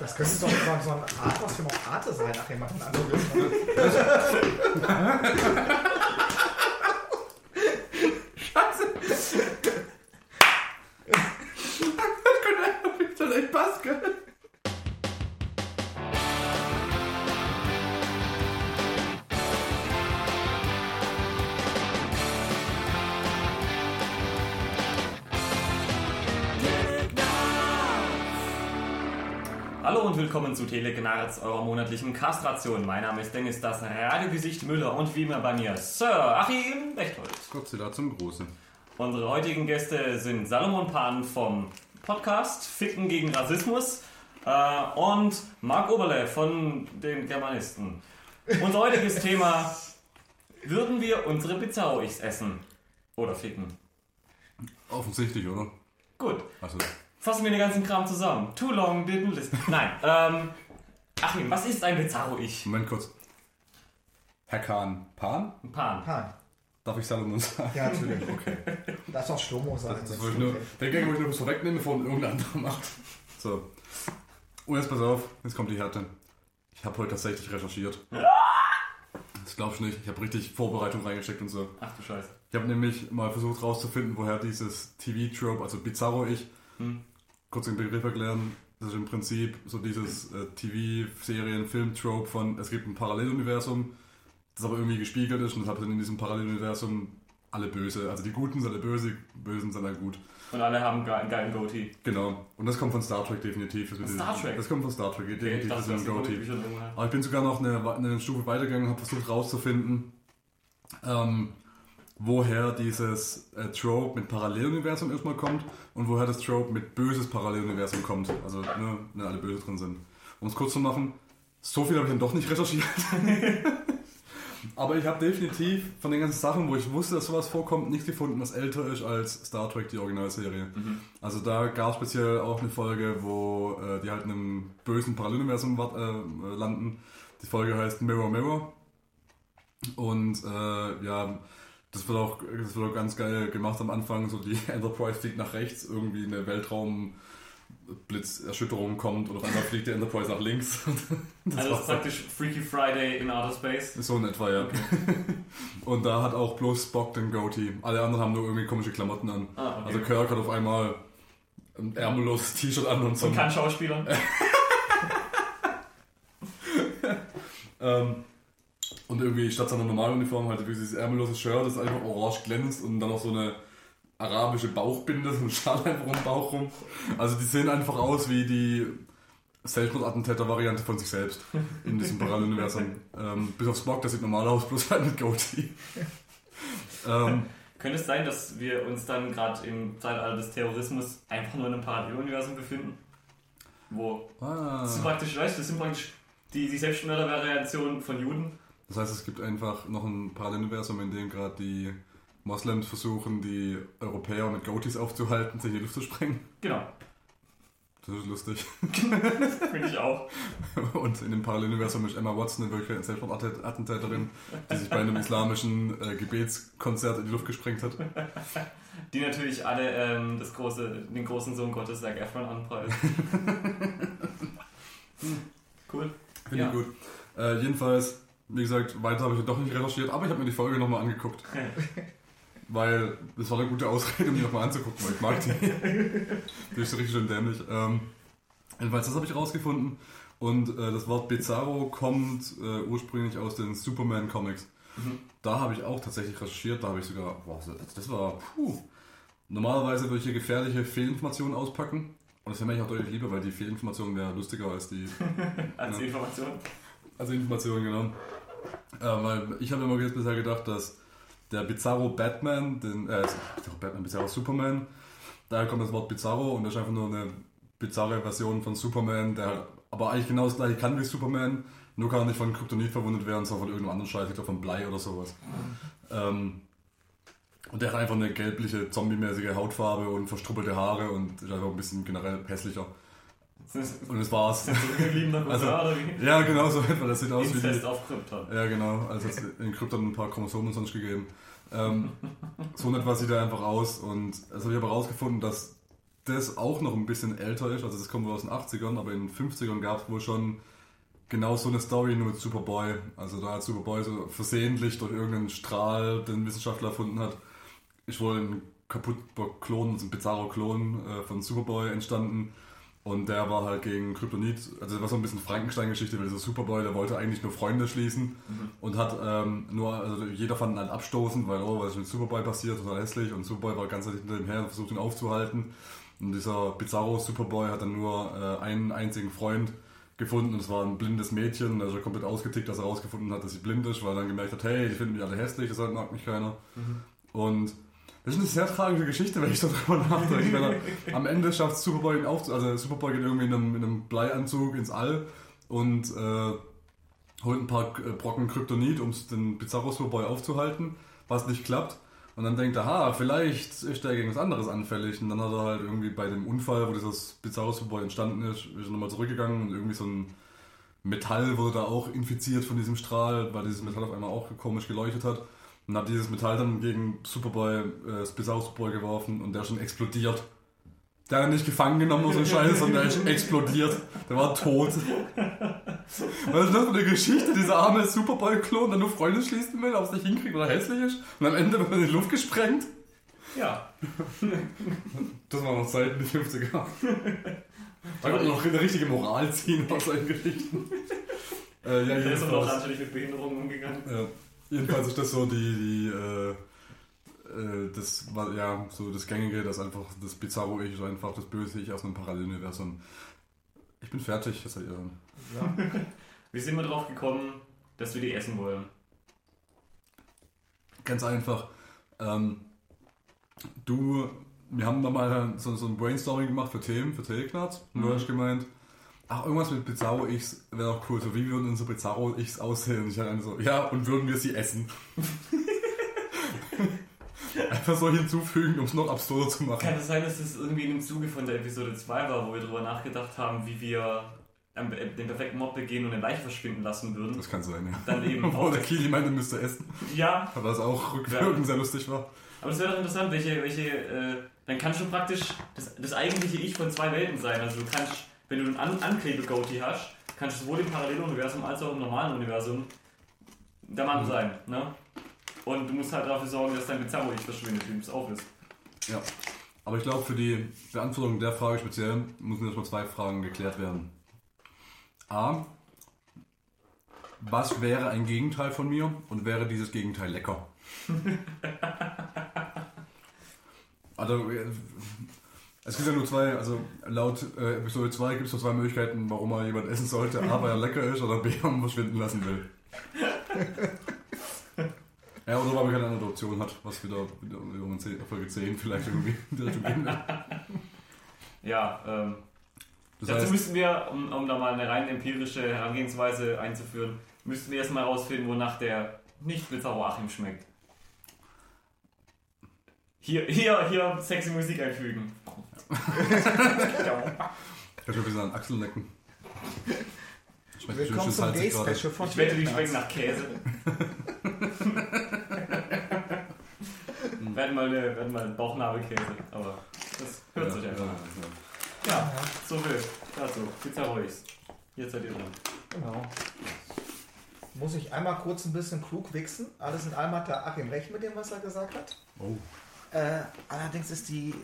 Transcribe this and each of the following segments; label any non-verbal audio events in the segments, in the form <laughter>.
Das könnte doch so ein Art, was für noch Arte sein, nachher machen andere willkommen zu Telegnarz, eurer monatlichen Kastration. Mein Name ist Dennis, das Radiogesicht Müller und wie immer bei mir Sir Achim Bechtholz. Godzilla zum Großen. Unsere heutigen Gäste sind Salomon Pan vom Podcast Ficken gegen Rassismus äh, und Marc Oberle von den Germanisten. Unser heutiges <laughs> Thema, würden wir unsere Bizarro-Ichs essen? Oder ficken? Offensichtlich, oder? Gut, Also, fassen wir den ganzen Kram zusammen. Too long didn't listen. Nein, ähm, Achim, was ist ein Bizarro-Ich? Moment kurz. Herr Kahn, Pan? Pan. Ah, Darf ich Salomon sagen? ja, natürlich. <laughs> Okay. Das ist auch Schlomo sein. Das wollte ich nur, der Gang wollte ich nur was vorwegnehmen, bevor irgendein anderer macht. So. Und jetzt pass auf, jetzt kommt die Härte. Ich habe heute tatsächlich recherchiert. Das glaubst du nicht. Ich habe richtig Vorbereitung reingesteckt und so. Ach du Scheiße. Ich habe nämlich mal versucht rauszufinden, woher dieses TV-Trope, also Bizarro-Ich, Hm. Kurz den Begriff erklären. Das ist im Prinzip so dieses äh, TV-Serien, Film-Trope von, es gibt ein Paralleluniversum, das aber irgendwie gespiegelt ist und deshalb sind in diesem Paralleluniversum alle böse. Also die Guten sind alle böse, die Bösen sind alle gut. Und alle haben einen geilen Goatee. Genau. Und das kommt von Star Trek definitiv. Das, Star Trek? Das kommt von Star Trek, Okay, definitiv. ich das ist ein Goatee. Aber ich bin sogar noch eine, eine Stufe weitergegangen und habe versucht rauszufinden, ähm, woher dieses äh, Trope mit Paralleluniversum erstmal kommt und woher das Trope mit böses Paralleluniversum kommt. Also, ne, wenn alle böse drin sind. Um es kurz zu machen, so viel habe ich dann doch nicht recherchiert. <laughs> Aber ich habe definitiv von den ganzen Sachen, wo ich wusste, dass sowas vorkommt, nichts gefunden, was älter ist als Star Trek, die Originalserie. Also da gab es speziell auch eine Folge, wo äh, die halt in einem bösen Paralleluniversum äh, landen. Die Folge heißt Mirror Mirror. Und äh, ja, das wird, auch, das wird auch ganz geil gemacht am Anfang. So die <laughs> Enterprise fliegt nach rechts, irgendwie eine Weltraumblitzerschütterung kommt und auf einmal fliegt die Enterprise nach links. <laughs> Das Also ist praktisch Freaky Friday in Outer Space. so in etwa, ja. <laughs> Und da hat auch bloß Spock den Goatee. Alle anderen haben nur irgendwie komische Klamotten an. Ah, okay. Also Kirk hat auf einmal ein ärmelloses T-Shirt an und so. Und kann Schauspieler. Ähm, und irgendwie statt seiner normalen Uniform halt wie dieses ärmellose Shirt, das einfach orange glänzt und dann noch so eine arabische Bauchbinde, <laughs> so ein Schal einfach um den Bauch rum. Also die sehen einfach aus wie die Selbstmordattentäter-Variante von sich selbst in diesem Paralleluniversum. Ähm, bis auf Spock, der sieht normal aus, bloß halt mit Goatee. ähm, Könnte es sein, dass wir uns dann gerade im Zeitalter des Terrorismus einfach nur in einem Paralleluniversum befinden? Wo ah. das sind praktisch, weißt du, das sind praktisch die, die Selbstmörder-Variation von Juden. Das heißt, es gibt einfach noch ein Paralleluniversum, in dem gerade die Moslems versuchen, die Europäer mit Goatees aufzuhalten, sich in die Luft zu sprengen. Genau, Das ist lustig. <laughs> finde ich auch. Und in dem Paralleluniversum ist Emma Watson in Wirklichkeit eine Selbstmordattentäterin, die sich bei einem <laughs> islamischen äh, Gebetskonzert in die Luft gesprengt hat. Die natürlich alle ähm, das große, den großen Sohn Gottes, Zac Efron, anpreisen. <laughs> cool. Finde Ja. ich gut. Äh, jedenfalls, wie gesagt, weiter habe ich doch nicht recherchiert, aber ich habe mir die Folge nochmal angeguckt. Weil das war eine gute Ausrede, um die nochmal anzugucken, weil ich mag die. die ist richtig schön dämlich. Ähm, jedenfalls, das habe ich rausgefunden. Und äh, das Wort Bizarro kommt äh, ursprünglich aus den Superman-Comics. Mhm. Da habe ich auch tatsächlich recherchiert, da habe ich sogar, boah, das, war, puh. Normalerweise würde ich hier gefährliche Fehlinformationen auspacken. Und das wäre mir auch deutlich lieber, weil die Fehlinformation wäre lustiger als die <laughs> Als Ja. Information. also Informationen, genau. Äh, weil ich habe immer bisher gedacht, dass der Bizarro Batman, den, äh, Bizarro Batman, Bizarro Superman, daher kommt das Wort Bizarro und das ist einfach nur eine bizarre Version von Superman, der halt aber eigentlich genau das gleiche kann wie Superman, nur kann er nicht von Kryptonit verwundet werden, sondern von irgendeinem anderen Scheiß, ich glaube von Blei oder sowas. Ähm, und der hat einfach eine gelbliche, zombie-mäßige Hautfarbe und verstruppelte Haare und ist einfach ein bisschen generell hässlicher. Und das war's. zurückgebliebener Also, oder wie? Ja, genau so etwa. Das sieht aus wie die, Inzest auf Krypton. Ja, genau. Also hat es in Krypton ein paar Chromosomen sonst gegeben. Ähm, so etwa sieht er einfach aus. Und das habe ich aber rausgefunden, dass das auch noch ein bisschen älter ist, also das kommt wohl aus den 80ern, aber in den 50ern gab es wohl schon genau so eine Story nur mit Superboy. Also da hat Superboy so versehentlich durch irgendeinen Strahl, den ein Wissenschaftler erfunden hat, ist wohl ein kaputter Klon, also ein bizarrer Klon äh, von Superboy entstanden. Und der war halt gegen Kryptonit, also das war so ein bisschen Frankenstein-Geschichte, weil dieser Superboy, der wollte eigentlich nur Freunde schließen und hat ähm, nur, also jeder fand ihn halt abstoßend, weil, oh, was ist mit Superboy passiert, total hässlich und Superboy war ganz hinter ihm her und versucht ihn aufzuhalten. Und dieser bizarro Superboy hat dann nur äh, einen einzigen Freund gefunden und es war ein blindes Mädchen und er ist ja komplett ausgetickt, dass er herausgefunden hat, dass sie blind ist, weil er dann gemerkt hat, hey, die finden mich alle hässlich, deshalb mag mich keiner. Und das ist eine sehr tragische Geschichte, wenn ich darüber nachdenke. <laughs> Am Ende schafft Superboy ihn auf, also Superboy geht irgendwie in einem, in einem Bleianzug ins All und äh, holt ein paar äh, Brocken Kryptonit, um den Bizarro Superboy aufzuhalten, was nicht klappt. Und dann denkt er, ha, vielleicht ist er gegen was anderes anfällig. Und dann hat er halt irgendwie bei dem Unfall, wo dieses Bizarro Superboy entstanden ist, ist er nochmal zurückgegangen und irgendwie so ein Metall wurde da auch infiziert von diesem Strahl, weil dieses Metall auf einmal auch komisch geleuchtet hat. Und hat dieses Metall dann gegen Superboy, äh, Bizarro Superboy geworfen und der ist schon explodiert. Der hat nicht gefangen genommen oder so ein Scheiß, sondern der ist explodiert. Der war tot. Was ist das für eine Geschichte? Dieser arme Superboy-Klon, der nur Freunde schließen will, ob es nicht hinkriegt oder hässlich ist. Und am Ende wird er in die Luft gesprengt. Ja. Das war noch Zeit in den 50er. Da kommt noch eine richtige Moral ziehen aus solchen Geschichten. Äh, ja, Der ist aber auch natürlich mit Behinderungen umgegangen. ja, jedenfalls ist das so die, die äh, äh, das war ja so das Gängige, dass einfach das Bizarro Ich ist einfach das Böse Ich aus einem Paralleluniversum. Ich bin fertig, das seid ihr dann. Ja. <laughs> Wie sind wir drauf gekommen, dass wir die essen wollen? Ganz einfach. Ähm, du, wir haben da mal so, so ein Brainstorming gemacht für Themen, für Teleknarz. Und du Mhm. hast gemeint, ach, irgendwas mit Bizarro-Ichs wäre doch cool. So, wie würden unsere Bizarro-Ichs aussehen? Und ich hatte so, ja, und würden wir sie essen? <laughs> Einfach so hinzufügen, um es noch absurder zu machen. Kann es sein, dass es irgendwie in dem Zuge von der Episode 2 war, wo wir darüber nachgedacht haben, wie wir äh, den perfekten Mob begehen und eine Leiche verschwinden lassen würden? Das kann sein, ja. Dann eben <laughs> Obwohl der Kili meinte, müsste essen. Ja, Aber das auch rückwirkend Ja. sehr lustig war. aber es wäre doch interessant, welche, welche, äh, dann kannst du praktisch das, das eigentliche Ich von zwei Welten sein. Also du kannst, wenn du einen An Anklebe-Goatee hast, kannst du sowohl im Paralleluniversum als auch im normalen Universum der Mann Mhm. sein. Ne? Und du musst halt dafür sorgen, dass dein Bizarro-Ich verschwindet, wie es auch ist. Ja. Aber ich glaube, für die Beantwortung der Frage speziell müssen erstmal zwei Fragen geklärt werden. A. Was wäre ein Gegenteil von mir und wäre dieses Gegenteil lecker? <laughs> also, es gibt ja nur zwei, also laut äh, Episode 2 gibt es nur zwei Möglichkeiten, warum man jemand essen sollte. A, weil er lecker ist oder B, weil <laughs> man verschwinden lassen will. <laughs> Ja, oder weil man keine andere Option hat, was wieder, wieder in Folge 10 vielleicht irgendwie in die Richtung gehen wird. Ja, ähm, Das Dazu heißt, müssten wir, um, um da mal eine rein empirische Herangehensweise einzuführen, müssten wir erstmal herausfinden, wonach der nicht Bizarro Achim schmeckt. Hier, hier, hier sexy Musik einfügen. <laughs> ich will bisschen an Achseln lecken. Schmeckt Willkommen zum salzig Gay gerade. Special von Ich wette, die schmecken nach Käse. <laughs> hatten mal, eine, wir hatten mal einen Bauchnabelkäse, aber das hört Ja, sich ja, einfach ja. an. Ja, so viel. Dazu. Bizarro Ichs. Jetzt seid ihr dran. Genau. Muss ich einmal kurz ein bisschen klug wichsen. Alles in allem hat der Achim recht mit dem, was er gesagt hat. Oh, Äh, allerdings ist die,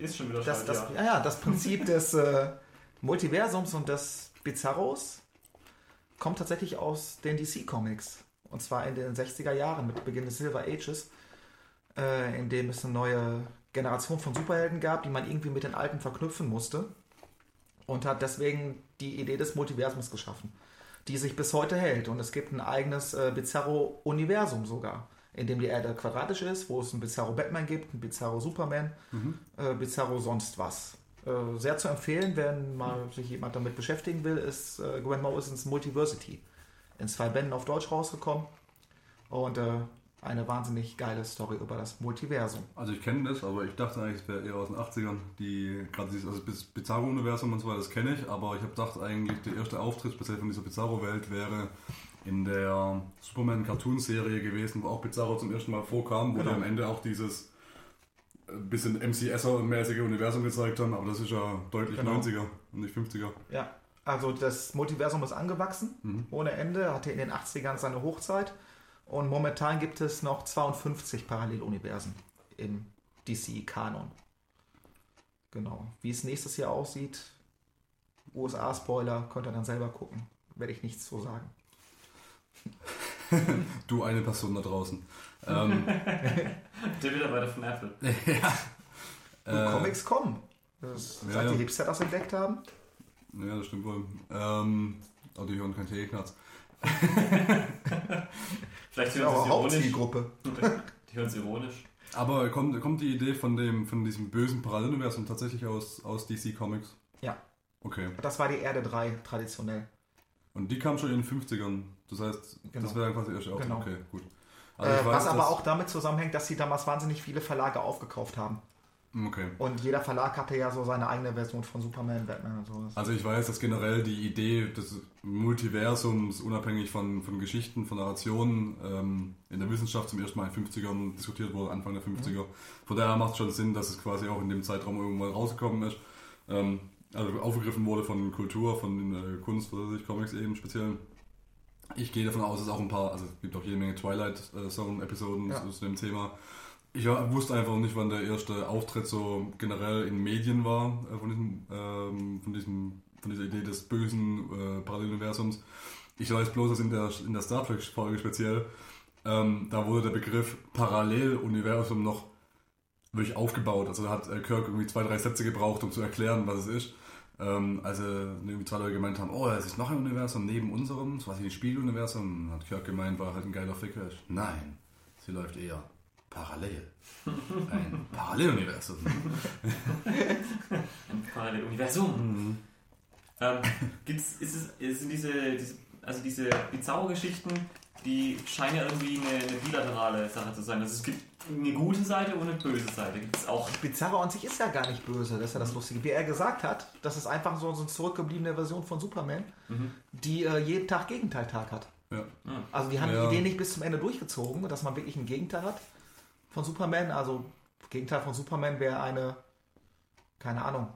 Ist schon wieder das, das, ja, ja, das Prinzip <laughs> des äh, Multiversums und des Bizarros kommt tatsächlich aus den DC-Comics. Und zwar in den 60er Jahren mit Beginn des Silver Ages, äh, in dem es eine neue Generation von Superhelden gab, die man irgendwie mit den alten verknüpfen musste. Und hat deswegen die Idee des Multiversums geschaffen, die sich bis heute hält. Und es gibt ein eigenes äh, Bizarro-Universum sogar, in dem die Erde quadratisch ist, wo es einen Bizarro Batman gibt, einen Bizarro Superman, äh, Bizarro sonst was. Äh, sehr zu empfehlen, wenn mal sich jemand damit beschäftigen will, ist äh, Grant Morrisons Multiversity. In zwei Bänden auf Deutsch rausgekommen. Und äh, eine wahnsinnig geile Story über das Multiversum. also ich kenne das, aber ich dachte eigentlich, es wäre eher aus den 80ern. Die, gerade dieses also das Bizarro-Universum und so weiter, das kenne ich, aber ich habe gedacht eigentlich, der erste Auftritt speziell von dieser Bizarro-Welt wäre in der Superman-Cartoon-Serie gewesen, wo auch Bizarro zum ersten Mal vorkam, wo Genau. der am Ende auch dieses ein bisschen MCSer-mäßige Universum gezeigt haben, aber das ist ja deutlich Genau. 90er und nicht 50er. Ja, also das Multiversum ist angewachsen, Mhm. ohne Ende, hatte in den 80ern seine Hochzeit und momentan gibt es noch 52 Paralleluniversen im DC-Kanon. Genau. Wie es nächstes Jahr aussieht, USA-Spoiler, könnt ihr dann selber gucken. Werde ich nichts zu sagen. <laughs> Du eine Person da draußen. ähm, <laughs> Der Mitarbeiter von Apple. <laughs> Und äh, Comics kommen. Das, ja, seit ja. die Hipster das entdeckt haben. Ja, das stimmt wohl. Ähm, aber die hören kein Teeknatz. Vielleicht hören auch sie es ironisch. Hauptzielgruppe. Die hören es ironisch. Aber kommt, kommt die Idee von dem von diesem bösen Paralleluniversum tatsächlich aus, aus DC Comics? Ja. Okay. Das war die Erde 3 traditionell. Und die kam schon in den 50ern. Das heißt, Genau. das wäre quasi erst auch. Genau. Okay, gut. Äh, Also ich weiß, was aber auch damit zusammenhängt, dass sie damals wahnsinnig viele Verlage aufgekauft haben. Okay. Und jeder Verlag hatte ja so seine eigene Version von Superman, Batman und sowas. Also ich weiß, dass generell die Idee des Multiversums unabhängig von, von Geschichten, von Narrationen ähm, in der Wissenschaft zum ersten Mal in den 50ern diskutiert wurde, Anfang der 50er. Von daher macht es schon Sinn, dass es quasi auch in dem Zeitraum irgendwann rausgekommen ist. Ähm, also aufgegriffen wurde von Kultur, von äh, Kunst, oder sich Comics eben speziell. Ich gehe davon aus, dass auch ein paar, also es gibt auch jede Menge Twilight-Zone-Episoden Ja. zu dem Thema. Ich war- wusste einfach nicht, wann der erste Auftritt so generell in Medien war äh, von, diesem, ähm, von, diesem, von dieser Idee des bösen äh, Paralleluniversums. Ich weiß bloß, dass in der, in der Star Trek-Folge speziell, ähm, da wurde der Begriff Paralleluniversum noch wirklich aufgebaut. Also da hat äh, Kirk irgendwie zwei, drei Sätze gebraucht, um zu erklären, was es ist. Ähm, also irgendwie zwei Leute gemeint haben, oh, es ist noch ein Universum neben unserem, so was wie ein Spiegeluniversum. Hat Kirk gemeint, war halt ein geiler Ficker. Nein, sie läuft eher parallel. Ein <laughs> Paralleluniversum. Ein Paralleluniversum. Ähm, gibt's, ist es, ist diese, diese, also diese Bizarro-Geschichten, die scheinen ja irgendwie eine, eine bilaterale Sache zu sein. Also es gibt eine gute Seite und eine böse Seite. Gibt es auch. Bizarro an sich ist ja gar nicht böse, das ist ja das Lustige. Wie er gesagt hat, das ist einfach so, so eine zurückgebliebene Version von Superman, die äh, jeden Tag Gegenteiltag hat. Ja. Also die haben Ja. die Idee nicht bis zum Ende durchgezogen, dass man wirklich ein Gegenteil hat von Superman. Also Gegenteil von Superman wäre eine, keine Ahnung,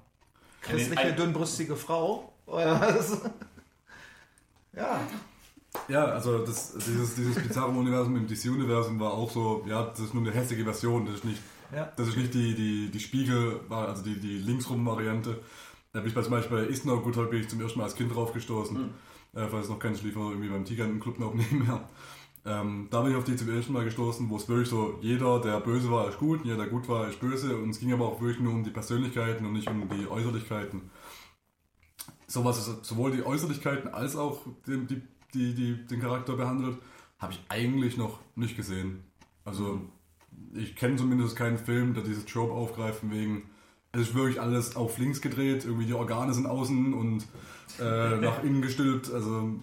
christliche, ein- dünnbrüstige Frau. Oder was? Ja, Ja, also das, dieses, dieses bizarre Universum im DC-Universum war auch so, ja, das ist nur eine hässliche Version, das ist nicht, Ja. das ist nicht die, die, die Spiegel, also die, die Linksrum-Variante. Da bin ich zum Beispiel bei Is No Good bin ich zum ersten Mal als Kind drauf gestoßen. Äh, falls es noch kein Schliefer irgendwie beim Tigerentenclub noch <laughs> nebenher. Ähm, da bin ich auf die zum ersten Mal gestoßen, wo es wirklich so, jeder, der böse war, ist gut, jeder, der gut war, ist böse. Und es ging aber auch wirklich nur um die Persönlichkeiten und nicht um die Äußerlichkeiten. Sowas sowohl die Äußerlichkeiten als auch die, die, die, die, den Charakter behandelt, habe ich eigentlich noch nicht gesehen. Also ich kenne zumindest keinen Film, der dieses Trope aufgreift, wegen, es ist wirklich alles auf links gedreht, irgendwie die Organe sind außen und äh, <laughs> nach innen gestülpt. Also,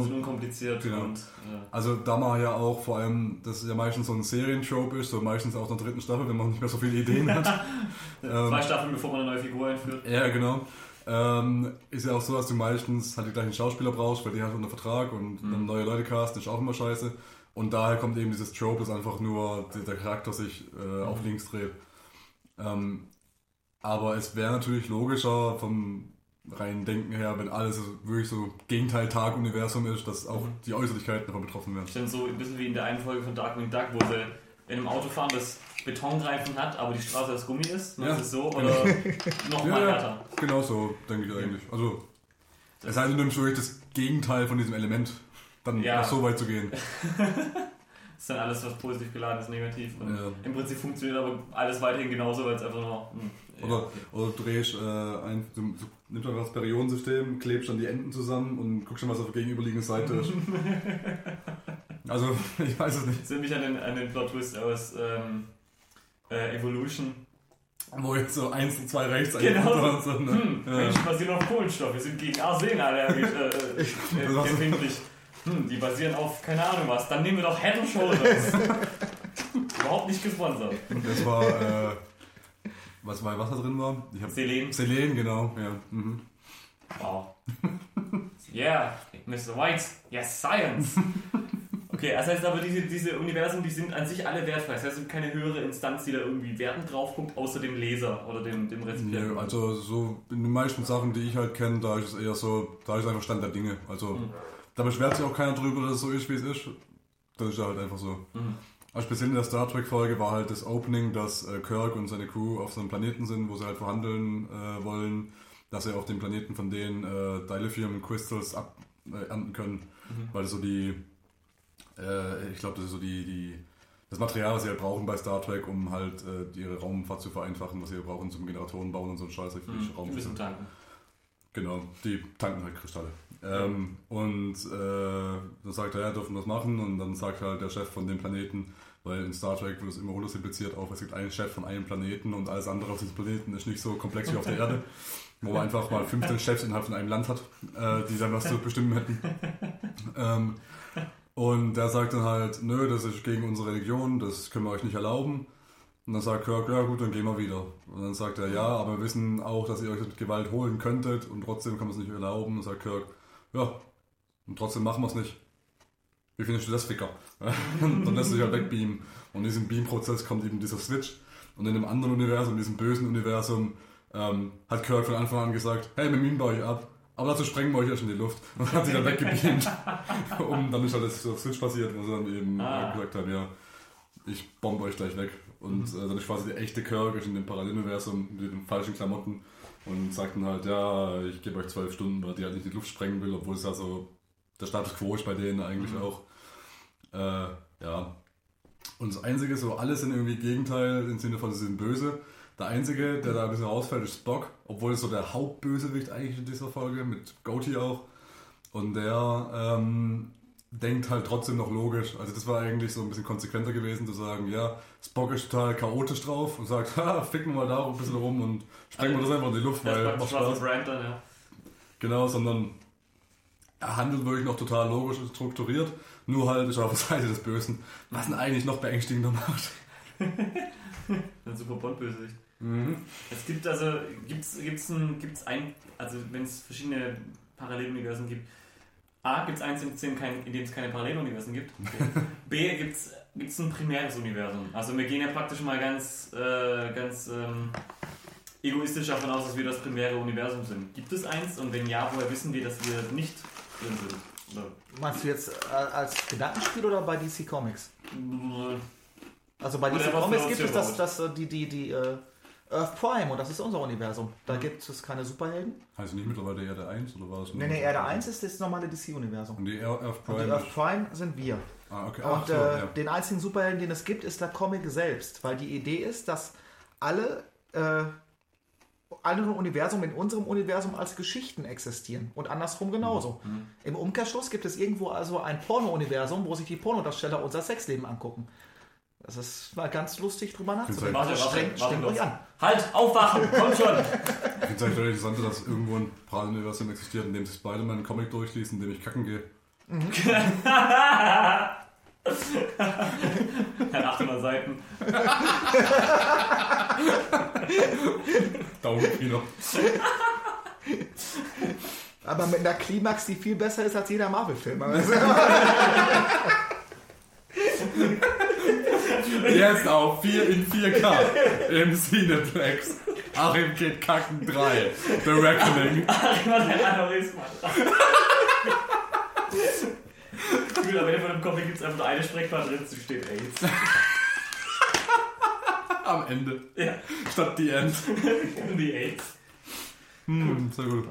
sind unkompliziert Genau. und. äh, also da man ja auch vor allem, das ist ja meistens so ein Serientrope ist, so meistens auch in der dritten Staffel, wenn man nicht mehr so viele Ideen hat. <laughs> Ähm, zwei Staffeln, bevor man eine neue Figur einführt. Ja, genau. Ähm, ist ja auch so, dass du meistens halt die gleichen Schauspieler brauchst, weil die halt unter Vertrag und dann neue Leute casten, ist auch immer scheiße. Und daher kommt eben dieses Trope, dass einfach nur der Charakter sich äh, auf links dreht. Ähm, aber es wäre natürlich logischer vom reinen Denken her, wenn alles wirklich so Gegenteil-Tag-Universum ist, dass auch die Äußerlichkeiten davon betroffen werden. Stimmt so ein bisschen wie in der einen Folge von Darkwing Duck, wo sie in einem Auto fahren, das Betongreifen hat, aber die Straße aus Gummi ist. Ja. Ist es so? Oder <laughs> nochmal Ja, härter? genau so, denke ich eigentlich. Also, es sei denn, du nimmst wirklich das Gegenteil von diesem Element, dann Ja. so weit zu gehen. <laughs> ist dann alles, was positiv geladen ist, negativ. Und Ja. Im Prinzip funktioniert aber alles weiterhin genauso, weil es einfach nur. Hm, ja, Oder, okay. oder du drehst äh, ein, du, du nimmst einfach das Periodensystem, klebst dann die Enden zusammen und guckst dann, was auf der gegenüberliegenden Seite ist. <laughs> also, ich weiß es nicht. Das erinnert mich an den, an den Plot-Twist aus ähm, äh, Evolution. Wo jetzt so eins und zwei rechts Genau. und so, ne? Hm, ja. Menschen basieren auf Kohlenstoff. Wir sind gegen Arsen allergisch äh, <laughs> äh, empfindlich. Hm, die basieren auf keine Ahnung was. Dann nehmen wir doch Head and Shoulders. <laughs> Überhaupt nicht gesponsert. Das war, äh, was war, was da drin war? Ich hab, Selen. Selen, genau, ja. Mhm. Wow. <laughs> Yeah, Mr. White. Yes, science. Okay, das heißt aber, diese, diese Universen, die sind an sich alle wertfrei. Das heißt, es gibt keine höhere Instanz, die da irgendwie Werten drauf guckt, außer dem Leser oder dem, dem Rezipienten. Nö, also so in den meisten Sachen, die ich halt kenne, da ist es eher so, da ist einfach Stand der Dinge. Also da beschwert sich auch keiner drüber, dass es so ist, wie es ist. Das ist halt einfach so. Also speziell in der Star Trek Folge war halt das Opening, dass äh, Kirk und seine Crew auf so einem Planeten sind, wo sie halt verhandeln äh, wollen, dass sie auf dem Planeten von denen äh, Dilithium Crystals ab, äh, ernten können, weil das so die, äh, ich glaube, das ist so die, die das Material, was sie halt brauchen bei Star Trek, um halt äh, ihre Raumfahrt zu vereinfachen, was sie halt brauchen zum Generatoren bauen und so ein Scheiß, für die müssen tanken. Genau, die tanken halt Kristalle. Ähm, und äh, dann sagt er, ja, dürfen das machen. Und dann sagt halt der Chef von dem Planeten, weil in Star Trek wird es immer untersimpliziert auf, es gibt einen Chef von einem Planeten und alles andere auf diesem Planeten ist nicht so komplex wie auf der Erde. Wo man <laughs> einfach mal 15 Chefs innerhalb von einem Land hat, äh, die dann was zu bestimmen hätten. <laughs> Ähm, und der sagt dann halt, nö, das ist gegen unsere Religion, das können wir euch nicht erlauben. Und dann sagt Kirk, ja gut, dann gehen wir wieder. Und dann sagt er, ja, aber wir wissen auch, dass ihr euch mit Gewalt holen könntet und trotzdem kann man es nicht erlauben. Und sagt Kirk, ja, und trotzdem machen wir es nicht. Wie findest du das, Ficker? <laughs> Dann lässt sich halt wegbeamen. Und in diesem Beam-Prozess kommt eben dieser Switch. Und in einem anderen Universum, in diesem bösen Universum, ähm, hat Kirk von Anfang an gesagt, hey, wir beamen bei euch ab. Aber dazu sprengen wir euch erst in die Luft. Und hat sich dann weggebeamt. und <laughs> dann ist halt das auf Switch passiert, wo sie dann eben Ah. äh, gesagt haben, ja, ich bombe euch gleich weg. Und äh, dann ist quasi der echte Kirk in dem Paralleluniversum mit den falschen Klamotten und sagt dann halt, ja, ich gebe euch zwölf Stunden, weil die halt nicht in die Luft sprengen will, obwohl es ja so der Status quo ist bei denen eigentlich auch. Äh, ja. Und das Einzige, so alle sind irgendwie Gegenteil im Sinne von, sie sind böse. Der Einzige, der da ein bisschen rausfällt, ist Spock, obwohl es so der Hauptbösewicht eigentlich in dieser Folge, mit Goatee auch. Und der ähm, denkt halt trotzdem noch logisch. Also das war eigentlich so ein bisschen konsequenter gewesen, zu sagen, ja, Spock ist total chaotisch drauf und sagt, <laughs> ha, ficken wir da ein bisschen rum und sprengen wir das einfach in die Luft, weil macht Spaß. Brand dann, ja. Genau, sondern er handelt wirklich noch total logisch und strukturiert, nur halt ist er auf der <laughs> Seite des Bösen, was ihn eigentlich noch beängstigender macht. <laughs> Ein super Bond-Bösewicht. Es gibt also, gibt's, gibt's ein, gibt's ein, also wenn es verschiedene Paralleluniversen gibt, A, gibt es eins, in dem, es keine Paralleluniversen gibt. B, gibt es ein primäres Universum. Also wir gehen ja praktisch mal ganz, äh, ganz ähm, egoistisch davon aus, dass wir das primäre Universum sind. Gibt es eins? Und wenn ja, woher wissen wir, dass wir nicht drin sind? Oder, Meinst du jetzt äh, als Gedankenspiel oder bei DC Comics? Also bei DC Comics gibt es das, das, äh, die, die, die äh, Earth Prime und das ist unser Universum. Mhm. Da gibt es keine Superhelden. Heißt nicht mittlerweile Erde 1 oder war es nur? Nee, nee, Erde 1 ist das normale DC-Universum. Und die Earth Und Prime. die Earth Prime sind wir. ah, okay. Ach, Und so, äh, ja. den einzigen Superhelden, den es gibt, ist der Comic selbst. Weil die Idee ist, dass alle, äh, alle Universum in unserem Universum als Geschichten existieren. Und andersrum genauso. Mhm. Im Umkehrschluss gibt es irgendwo also ein Porno-Universum, wo sich die Pornodarsteller unser Sexleben angucken. Das ist mal ganz lustig drüber nachzudenken. Warte, Also warte, strengt, warte strengt noch. euch an. Halt, aufwachen, komm schon! Ich finde es eigentlich total interessant, dass irgendwo ein Paralleluniversum existiert, in dem sich Spider-Man einen Comic durchliest, in dem ich kacken gehe. <laughs> Ja, 800 Seiten. <laughs> Daumen Kino. Aber mit einer Klimax, die viel besser ist als jeder Marvel-Film. <laughs> <laughs> Jetzt auf 4 in 4K im Cineplex. Achim geht kacken 3. The Reckoning. <laughs> Was ein Aneurysma. <laughs> Gut, aber von dem Comic gibt es einfach nur eine Sprechbare drin, zu steht AIDS. Am Ende. Ja, Statt die End. die AIDS. Hm, sehr gut.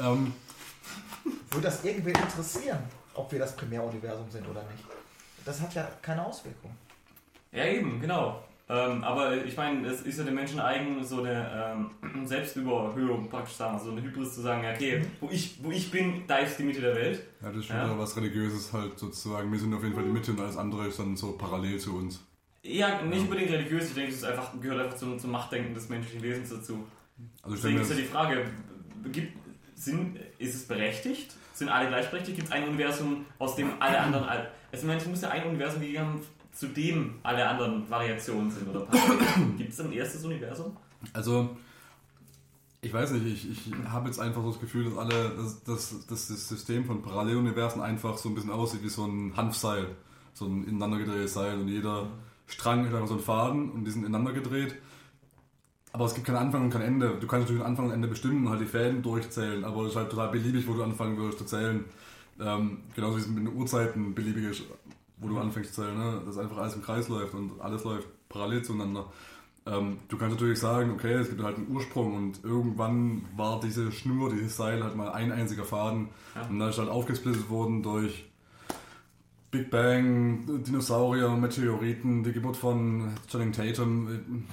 Ähm, Würde das irgendwen interessieren, ob wir das Primäruniversum sind oder nicht? Das hat ja keine Auswirkung. Ja, eben, genau. Ähm, aber ich meine, es ist ja den Menschen eigen, so eine ähm, <clears throat> Selbstüberhöhung praktisch sagen, so eine Hybris zu sagen, ja, okay, wo ich, wo ich bin, da ist die Mitte der Welt. ja, das ist schon Ja. wieder was Religiöses halt sozusagen. Wir sind auf jeden Fall die Mitte und alles andere ist dann so parallel zu uns. Ja, nicht unbedingt religiös, ich denke, es einfach, gehört einfach zum, zum Machtdenken des menschlichen Wesens dazu. Also Deswegen ist ja die Frage, gibt, sind, ist es berechtigt? Sind alle gleichberechtigt? Gibt es ein Universum, aus dem alle anderen... al- Also ich meine, es muss ja ein Universum gegeben haben, zu dem alle anderen Variationen sind oder. <clears throat> Gibt es ein erstes Universum? Also, ich weiß nicht, ich, ich habe jetzt einfach so das Gefühl, dass alle, dass, dass, dass das System von Paralleluniversen einfach so ein bisschen aussieht wie so ein Hanfseil. So ein ineinander gedrehtes Seil und jeder Strang ist einfach so ein Faden und die sind ineinander gedreht. Aber es gibt keinen Anfang und kein Ende. Du kannst natürlich Anfang und Ende bestimmen und halt die Fäden durchzählen, aber es ist halt total beliebig, wo du anfangen würdest zu zählen. Ähm, genauso wie es mit den Uhrzeiten beliebig ist, wo du anfängst zu zählen, ne? dass einfach alles im Kreis läuft und alles läuft parallel zueinander. Ähm, du kannst natürlich sagen, okay, es gibt halt einen Ursprung und irgendwann war diese Schnur, dieses Seil halt mal ein einziger Faden Ja. und dann ist halt aufgesplittet worden durch Big Bang, Dinosaurier, Meteoriten, die Geburt von Channing Tatum.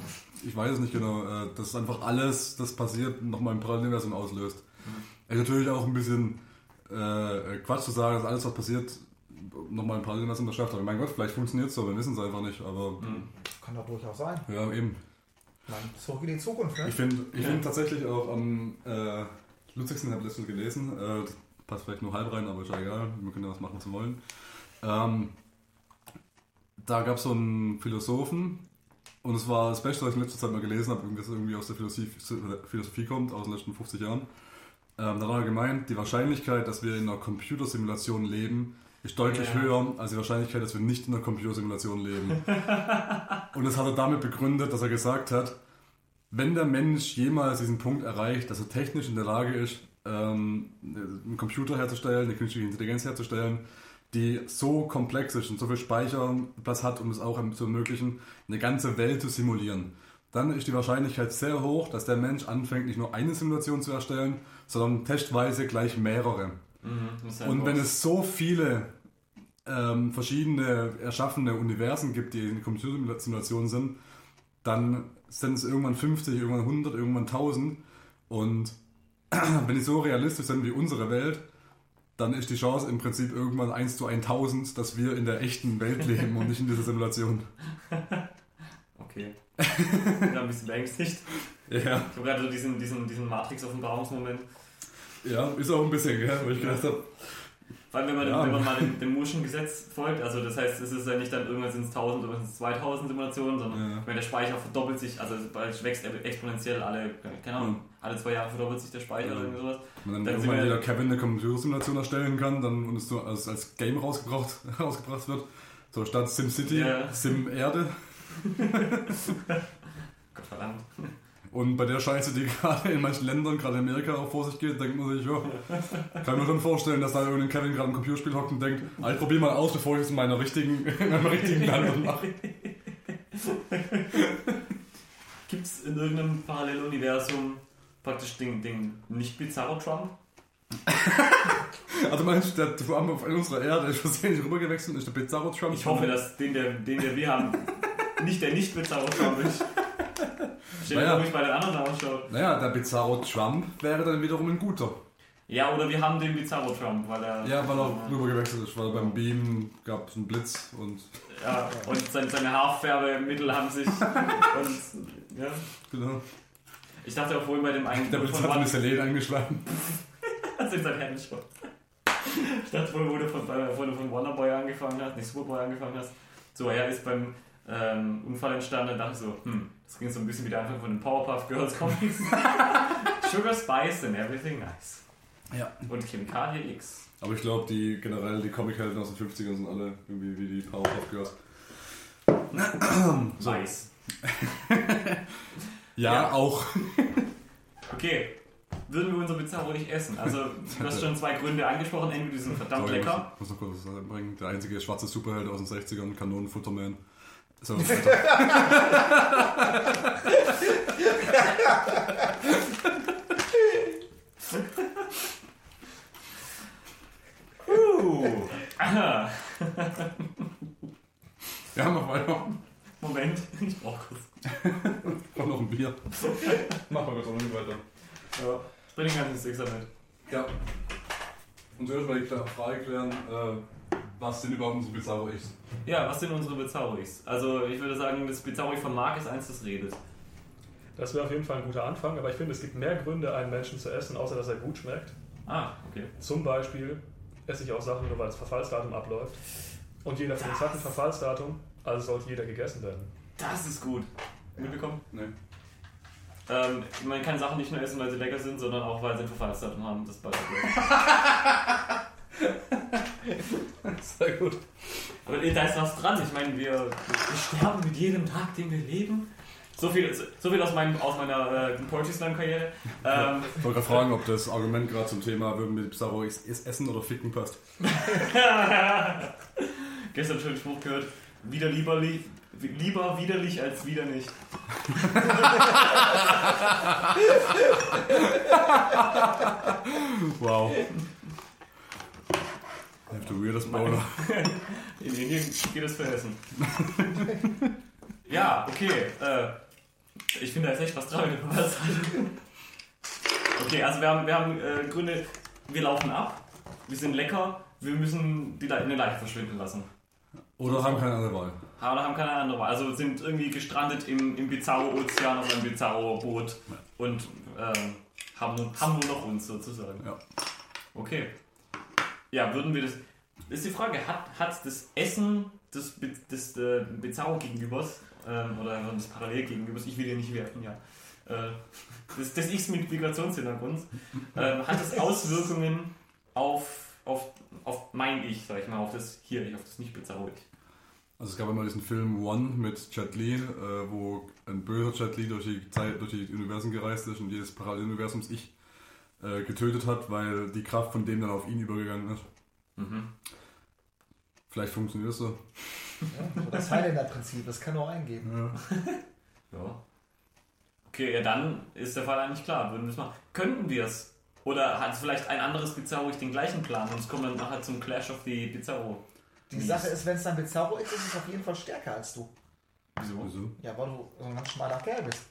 Ich weiß es nicht genau. äh, Das ist einfach alles, das passiert, nochmal im Paralleluniversum auslöst. Es ist natürlich auch ein bisschen äh, Quatsch zu sagen, dass alles, was passiert, nochmal im Paralleluniversum das schafft. Aber mein Gott, vielleicht funktioniert es so, wir wissen es einfach nicht. Aber Kann doch durchaus sein. ja, eben. Ich meine, zurück in die Zukunft, ne? Ich finde ich find tatsächlich auch am äh, lustigsten, habe ich letztens gelesen, äh, das passt vielleicht nur halb rein, aber ist ja egal, wir können ja was machen, was wir wollen. Ähm, da gab es so einen Philosophen und es war das Beste, was ich in letzter Zeit mal gelesen habe, das irgendwie aus der Philosophie, Philosophie kommt, aus den letzten 50 Jahren. Ähm, da hat er gemeint, die Wahrscheinlichkeit, dass wir in einer Computersimulation leben, ist deutlich Ja. höher als die Wahrscheinlichkeit, dass wir nicht in einer Computersimulation leben. <laughs> und das hat er damit begründet, dass er gesagt hat, wenn der Mensch jemals diesen Punkt erreicht, dass er technisch in der Lage ist, ähm, einen Computer herzustellen, eine künstliche Intelligenz herzustellen, die so komplex ist und so viel Speicherplatz hat, um es auch zu ermöglichen, eine ganze Welt zu simulieren, dann ist die Wahrscheinlichkeit sehr hoch, dass der Mensch anfängt, nicht nur eine Simulation zu erstellen, sondern testweise gleich mehrere. Mhm, Und wenn es so viele ähm, verschiedene erschaffene Universen gibt, die in Computersimulationen sind, dann sind es irgendwann 50, irgendwann 100, irgendwann 1000. Und <clears throat> wenn die so realistisch sind wie unsere Welt, dann ist die Chance im Prinzip irgendwann 1 zu 1000, dass wir in der echten Welt <laughs> leben und nicht in dieser Simulation. Okay. Ich bin da ein bisschen beängstigt. <laughs> Ja, Ich habe gerade so diesen, diesen, diesen Matrix-Offenbarungsmoment. Ja ist auch ein bisschen, gell, wo ich gedacht habe, Vor allem, wenn man, Ja. wenn man mal dem, dem Moore'schen Gesetz folgt, also das heißt, es ist ja nicht dann irgendwann sind es 1000, irgendwann sind es 2000 Simulationen, sondern Ja. wenn der Speicher verdoppelt sich, also bald wächst er exponentiell alle, keine Ahnung, alle zwei Jahre verdoppelt sich der Speicher Ja. oder irgendwie sowas. wenn dann, Dann sind irgendwann wieder Kevin eine Computersimulation erstellen kann, dann und es so als, als Game rausgebracht, <laughs> rausgebracht wird, so statt SimCity. Sim Erde. <laughs> Gott verdammt. Und bei der Scheiße, die <laughs> gerade in manchen Ländern, gerade in Amerika auch vor sich geht, denkt man sich, ja, <laughs> kann mir schon vorstellen, dass da irgendein Kevin gerade im Computerspiel hockt und denkt, ah, ich probiere mal aus, bevor ich es in meiner richtigen, <laughs> in meinem richtigen Land mache. Gibt es in irgendeinem Paralleluniversum praktisch den, den nicht bizarro Trump? Also meinst du, der Trump auf unserer Erde ist versehentlich rübergewechselt und ist der Bizarro Trump? Ich hoffe, dass den, der, den der wir haben, nicht der nicht bizarro Trump ist. Stell dir Naja. ich bei den anderen ausschaut. Naja, der Bizarro Trump wäre dann wiederum ein guter. Ja, oder wir haben den bizarro Trump, weil er. Ja, weil er rübergewechselt ist, weil beim Beam gab es einen Blitz und Ja, und seine, seine Haarfärbemittel haben sich. Und, ja. genau. Ich dachte auch vorhin bei dem einen Der Blitz hat eine Selene eingeschlagen. <laughs> das ist sein Headshot. Ich dachte vorhin, wo du von, bei- wo du von Wonderboy angefangen hast, nicht Superboy angefangen hast. So, er ist beim ähm, Unfall entstanden und dachte so, hm, das ging so ein bisschen wie der Anfang von den Powerpuff Girls Comics. <laughs> Sugar Spice and everything nice. Ja. Und Chemikalie X. Aber ich glaube, die generell die Comichelden aus den 50ern sind alle irgendwie wie die Powerpuff Girls. So. <coughs> Weiß. Ja, Ja. auch. Okay. Würden wir unser Bizarro nicht essen? Also, du hast schon zwei Gründe angesprochen. Entweder die sind verdammt Sorry, lecker. Ich muss, muss noch kurz was anbringen. Der einzige schwarze Superheld aus den 60ern, Kanonenfutterman. So. Uh. Ja, mach weiter. Moment, ich brauch kurz. Brauch <laughs> noch ein Bier. Mach mal kurz noch nicht weiter. Ja. Ich bring den ganzen Sixer mit. Ja. Und zuerst mal die Kla- Frage klären, äh, was denn überhaupt unsere Bizarro ist. Ja, was sind unsere Bizarrois? Also, ich würde sagen, das Bizarro von Marc ist eins, das redet. Das wäre auf jeden Fall ein guter Anfang, aber ich finde, es gibt mehr Gründe, einen Menschen zu essen, außer dass er gut schmeckt. Ah, okay. Zum Beispiel esse ich auch Sachen nur, weil das Verfallsdatum abläuft. Und jeder von uns hat ein Verfallsdatum, also sollte jeder gegessen werden. Das ist gut. Mitbekommen? Nee. Ähm, man kann Sachen nicht nur essen, weil sie lecker sind, sondern auch, weil sie ein Verfallsdatum haben. Das Butter <laughs> <laughs> Sehr gut. Aber da ist was dran. Ich meine, wir, wir sterben mit jedem Tag, den wir leben. So viel, so viel aus, meinem, aus meiner äh, Poetry Slam Karriere. Ähm, Ich wollte gerade fragen, ob das Argument gerade zum Thema würden mit Bizarro ist Essen oder Ficken passt. <laughs> gestern schon einen Spruch gehört. Wieder lieber, li lieber widerlich als wieder nicht. <laughs> Wow. Have the weirdest Bowler. In Indien geht es für Essen. <laughs> ja, okay. Äh, ich finde da ist echt was dran. okay, also wir haben, wir haben äh, Gründe. Wir laufen ab. Wir sind lecker. Wir müssen die Le in der Leiche verschwinden lassen. Oder haben keine andere Wahl. Aber haben keine andere Wahl. Also sind irgendwie gestrandet im, im Bizarro-Ozean auf einem Bizarro-Boot und ähm, haben, nur, haben nur noch uns sozusagen. Ja. Okay. Ja, würden wir das. Ist die Frage, hat, hat das Essen des, des äh, Bizarro-Gegenübers ähm, oder des Parallel-Gegenübers, ich will dir nicht werfen, ja, äh, des, des Ichs mit Migrationshintergrund, ähm, hat es Auswirkungen auf, auf, auf mein Ich, sag ich mal, auf das hier Ich, auf das nicht-Bizarro-Ich? Also es gab immer diesen Film One mit Jet Li, äh, wo ein böser Jet Li durch die Zeit, durch die Universen gereist ist und jedes Paralleluniversums Ich äh, getötet hat, weil die Kraft von dem dann auf ihn übergegangen ist. Mhm. Vielleicht funktioniert das so. Ja, das Highlander-Prinzip, das kann auch eingeben. Ja. <laughs> Ja. Okay, ja, dann ist der Fall eigentlich klar. Würden wir es machen. Könnten wir es? Oder hat vielleicht ein anderes Bizarro ich den gleichen Plan und es kommt dann nachher zum Clash of the Bizarro? Die Sache ist, wenn es dann Bizarro ist, ist es auf jeden Fall stärker als du. Wieso? Wieso? Ja, weil du so ein ganz schmaler Kerl bist.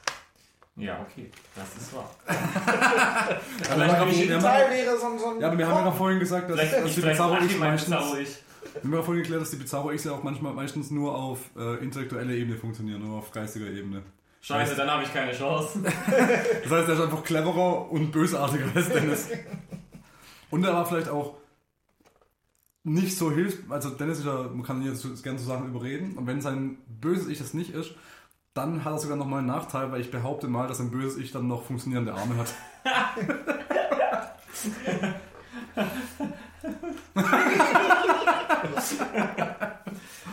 Ja, okay, das ist wahr. Haben- im wir Gegenteil haben- wäre so ein... So ein ja, aber wir haben ja vorhin gesagt, dass, Vielleicht, dass ich, die vielleicht Bizarro Ich ich meistens, ich. wir haben ja vorhin geklärt, dass die Bizarro Ich ja auch manchmal meistens nur auf äh, intellektueller Ebene funktionieren, nur auf geistiger Ebene. Scheiße, dann habe ich keine Chance. <laughs> Das heißt, er ist einfach cleverer und bösartiger als Dennis. Und er war vielleicht auch nicht so hilft, also Dennis ist ja, man kann jetzt gerne so Sachen überreden, und wenn sein böses Ich das nicht ist, dann hat er sogar nochmal einen Nachteil, weil ich behaupte mal, dass ein böses Ich dann noch funktionierende Arme hat.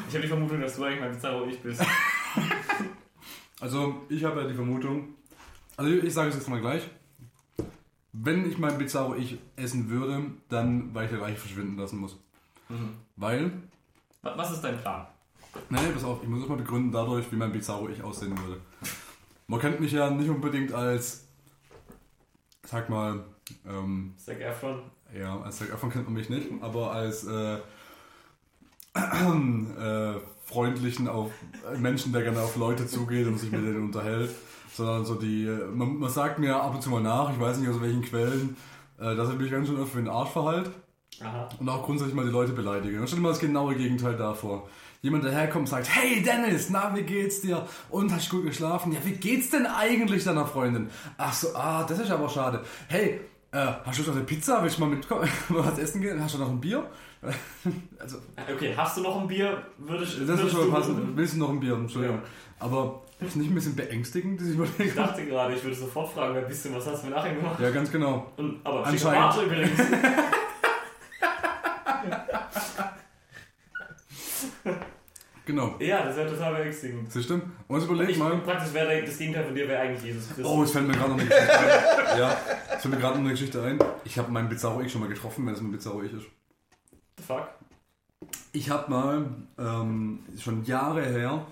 Ich habe die Vermutung, dass du eigentlich mein Bizarro ich bist. Also, ich habe ja die Vermutung, also ich sage es jetzt mal gleich, wenn ich mein Bizarro Ich essen würde, dann, weil ich der Leiche verschwinden lassen muss. Mhm. Weil Wa- Was ist dein Plan? Nein, nee, pass auf, ich muss das mal begründen dadurch, wie mein Bizarro ich aussehen würde. Man kennt mich ja nicht unbedingt als, sag mal, ähm, Zac Efron? ja, als Zac Efron kennt man mich nicht, aber als äh, <clears throat> äh, freundlichen auf, äh, Menschen, der gerne auf Leute zugeht und sich mit denen unterhält, sondern so die, man, man sagt mir ab und zu mal nach, ich weiß nicht aus welchen Quellen, äh, dass ich mich ganz schön oft für den Arsch verhalte. Aha. Und auch grundsätzlich mal die Leute beleidigen. Und stell dir mal das genaue Gegenteil davor. Jemand daherkommt und sagt, hey Dennis, na, wie geht's dir? Und hast du gut geschlafen? Ja, wie geht's denn eigentlich deiner Freundin? Ach so, ah, das ist aber schade. Hey, äh, hast du noch eine Pizza? Willst du mal mitkommen? <laughs> Mal was essen gehen? Hast du noch ein Bier? <laughs> also, Okay, hast du noch ein Bier? Würdest, das ist würdest schon du- passen. Willst du noch ein Bier? Entschuldigung. Ja. Aber ist nicht ein bisschen beängstigend, diese Ich Überlegung? dachte gerade, ich würde sofort fragen, wer bist du, was hast du mir nachher gemacht? Ja, ganz genau. Und, aber Anscheinend. Übrigens. <laughs> Genau. Ja, das wäre total beängstigend. Siehst du? Und jetzt überleg Ich, mal. praktisch wäre das Gegenteil von dir wäre eigentlich Jesus Christus. Oh, es fällt mir gerade noch eine Geschichte ein. Ja, es fällt mir gerade noch eine Geschichte ein. Ich habe meinen Bizarro Ich schon mal getroffen, wenn es ein Bizarro Ich ist. The fuck? Ich habe mal, ähm, schon Jahre her,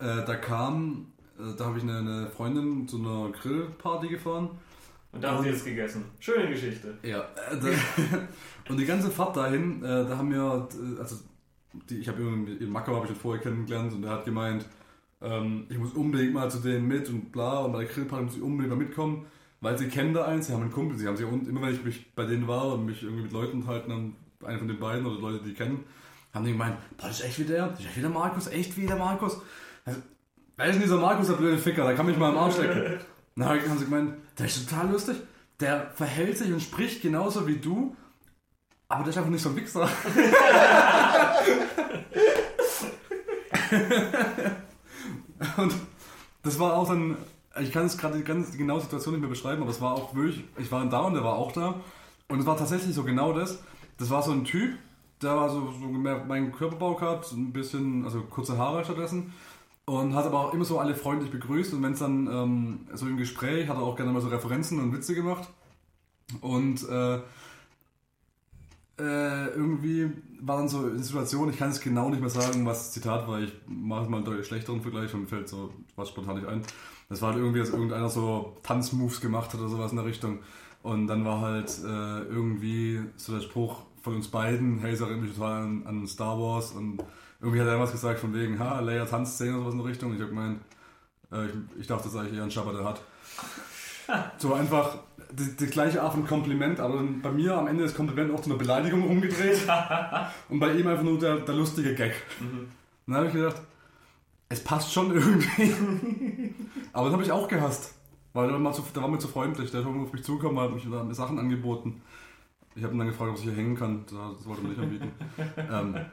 äh, da kam, äh, da habe ich eine, eine Freundin zu einer Grillparty gefahren. Und da haben sie jetzt gegessen. Schöne Geschichte. Ja. Äh, da, <laughs> und die ganze Fahrt dahin, äh, da haben wir, äh, also die, ich habe in Makau habe ich ihn vorher kennengelernt und der hat gemeint, ähm, ich muss unbedingt mal zu denen mit und bla und bei der Grillparty muss ich unbedingt mal mitkommen, weil sie kennen da eins, sie haben einen Kumpel, sie haben sich immer wenn ich mich bei denen war und mich irgendwie mit Leuten unterhalten haben, einer von den beiden oder Leute, die kennen, haben die gemeint, boah, das ist echt wie der, das ist echt wie der Markus, echt wie der Markus. Also, wer ist denn dieser Markus, der blöde Ficker, der kann mich mal am Arsch lecken. Dann haben sie gemeint, der ist total lustig, der verhält sich und spricht genauso wie du, aber der ist einfach nicht so ein Wichser. <laughs> und das war auch dann, ich kann es gerade die ganz die genaue Situation nicht mehr beschreiben, aber es war auch wirklich, ich war da und der war auch da. Und es war tatsächlich so genau das. Das war so ein Typ, der war so, so mehr meinen Körperbau gehabt, ein bisschen, also kurze Haare stattdessen. Und hat aber auch immer so alle freundlich begrüßt. Und wenn es dann ähm, so im Gespräch, hat er auch gerne mal so Referenzen und Witze gemacht. Und äh, äh, irgendwie war dann so eine Situation, ich kann es genau nicht mehr sagen, was das Zitat war. Ich mache mal einen deutlich schlechteren Vergleich und fällt so was spontan nicht ein. Das war halt irgendwie, dass irgendeiner so Tanzmoves gemacht hat oder sowas in der Richtung. Und dann war halt äh, irgendwie so der Spruch von uns beiden, hey, es erinnert mich total an, an Star Wars. Und irgendwie hat er was gesagt von wegen, ha, Leia Tanzszene oder sowas in der Richtung. Und ich habe gemeint, äh, ich, ich dachte, das eigentlich eher ein Schabber, der hat. So einfach die, die gleiche Art von Kompliment, aber dann bei mir am Ende das Kompliment auch zu einer Beleidigung umgedreht. <laughs> und bei ihm einfach nur der, der lustige Gag. Und dann habe ich gedacht, es passt schon irgendwie. <laughs> aber das habe ich auch gehasst. Weil der war, zu, der war mir zu freundlich. Der ist auf mich zugekommen, hat mich da Sachen angeboten. Ich habe ihn dann gefragt, ob ich hier hängen kann. Das wollte er mir nicht anbieten. <laughs> ähm,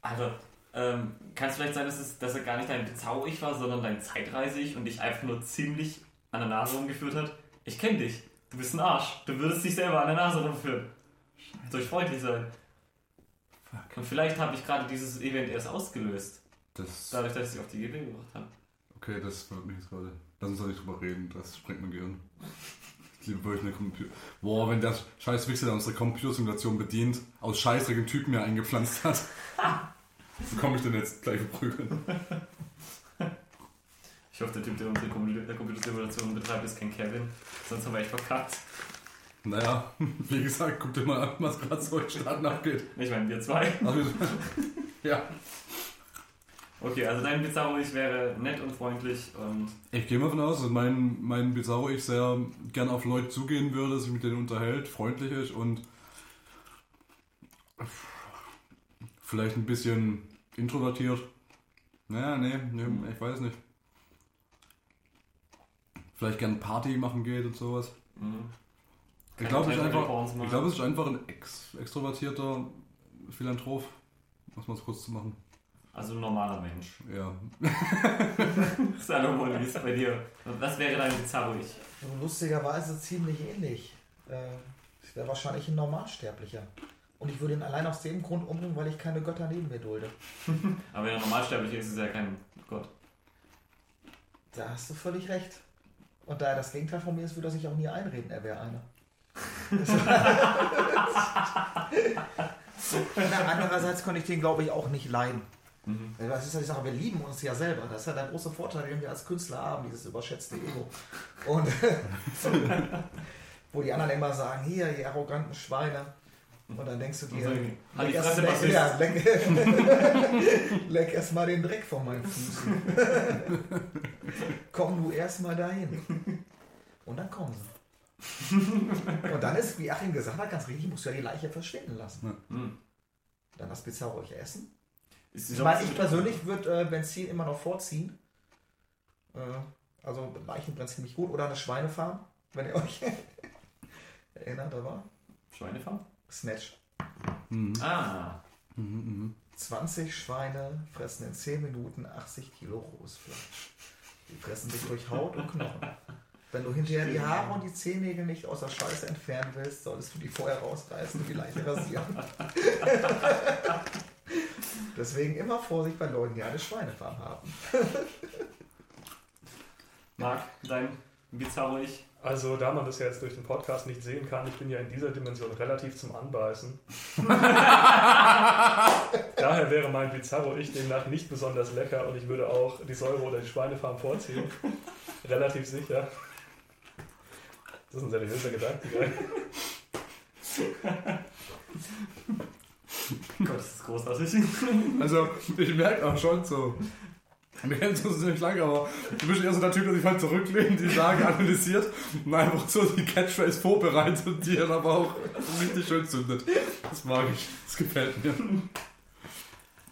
Also, ähm, kann es vielleicht sein, dass, es, dass er gar nicht dein Bezauber-Ich war, sondern dein Zeitreise-Ich und dich einfach nur ziemlich an der Nase rumgeführt hat? Ich kenne dich. Du bist ein Arsch. Du würdest dich selber an der Nase rumführen. Durch freundlich sein. Und vielleicht habe ich gerade dieses Event erst ausgelöst. das, Dadurch, dass ich dich auf die Idee gebracht habe. okay, das verwirrt mich jetzt gerade. Lass uns da nicht drüber reden. Das sprengt mein Gehirn. Ich liebe wirklich eine Computer. Boah, wenn der scheiß Wichser, der unsere Computersimulation bedient, aus scheißdreckigen Typen mir eingepflanzt hat. <laughs> Wo komme ich denn jetzt gleich verprügeln? Ich hoffe, der Typ, der unsere der Computersimulation betreibt, ist kein Kevin. Sonst haben wir echt verkackt. Naja, <laughs> wie gesagt, guck dir mal an, was gerade so in Staaten abgeht. Ich meine, wir zwei. Also, <laughs> ja. Okay, also dein Bizarro-Ich wäre nett und freundlich und Ich gehe mal davon aus, dass mein, mein Bizarro ich sehr gern auf Leute zugehen würde, sich mit denen unterhält, freundlich ist und vielleicht ein bisschen introvertiert. Naja, nee, nee, ich weiß nicht. Vielleicht gern Party machen geht und sowas. mhm. Ich glaube, es ich glaube, es ist einfach ein ex extrovertierter Philanthrop, um es mal kurz zu machen. also ein normaler Mensch. <laughs> Ja. <laughs> Salomon, wie ist es bei dir? Was wäre dein Bizarro-Ich? Lustigerweise ziemlich ähnlich. Äh, Ich wäre wahrscheinlich ein Normalsterblicher. Und ich würde ihn allein aus dem Grund umbringen, weil ich keine Götter neben mir dulde. <laughs> Aber wenn er normalsterblich ist, ist er ja kein Gott. Da hast du völlig recht. Und da er das Gegenteil von mir ist, würde er sich auch nie einreden, er wäre einer. <laughs> Andererseits könnte ich den, glaube ich, auch nicht leiden. Mhm. Das ist ja die Sache, wir lieben uns ja selber. Das ist ja der große Vorteil, den wir als Künstler haben, dieses überschätzte Ego. Und <laughs> wo die anderen immer sagen, hier, ihr arroganten Schweine. Und dann denkst du dir, leck, erst, leck, ja, leck, <laughs> leck erst mal den Dreck von meinen Füßen. <laughs> Komm du erst mal dahin. Und dann kommen sie. Und dann ist, wie Achim gesagt hat, ganz richtig, musst du ja die Leiche verschwinden lassen. Mhm. Dann das Bizarro euch essen. Ich meine, ich persönlich würde äh, Benzin immer noch vorziehen. Äh, also Leichen brennt ziemlich gut. Oder eine Schweinefarm, wenn ihr euch <laughs> erinnert, da war Schweinefarm? Snatch. Mhm. Ah. Mhm, mhm. 20 Schweine fressen in 10 Minuten 80 Kilo rohes Fleisch. Die fressen sich durch Haut und Knochen. Wenn du hinterher die Haare und die Zehennägel nicht aus der Scheiße entfernen willst, solltest du die vorher rausreißen und die Leiche rasieren. <laughs> Deswegen immer Vorsicht bei Leuten, die eine Schweinefarm haben. Marc, dein Bizarro-Ich? Also, da man das ja jetzt durch den Podcast nicht sehen kann, ich bin ja in dieser Dimension relativ zum Anbeißen. <laughs> Daher wäre mein Bizarro-Ich demnach nicht besonders lecker und ich würde auch die Säure oder die Schweinefarm vorziehen. relativ sicher. Das ist ein seriöser Gedanke, gell? Gott, das ist großartig. Also, ich merke auch schon so. Wir kennen uns nicht lange, aber du bist eher so der Typ, der sich halt zurücklehnt, die Lage analysiert und einfach so die Catchphrase vorbereitet und die dann aber auch richtig schön zündet. Das mag ich. Das gefällt mir.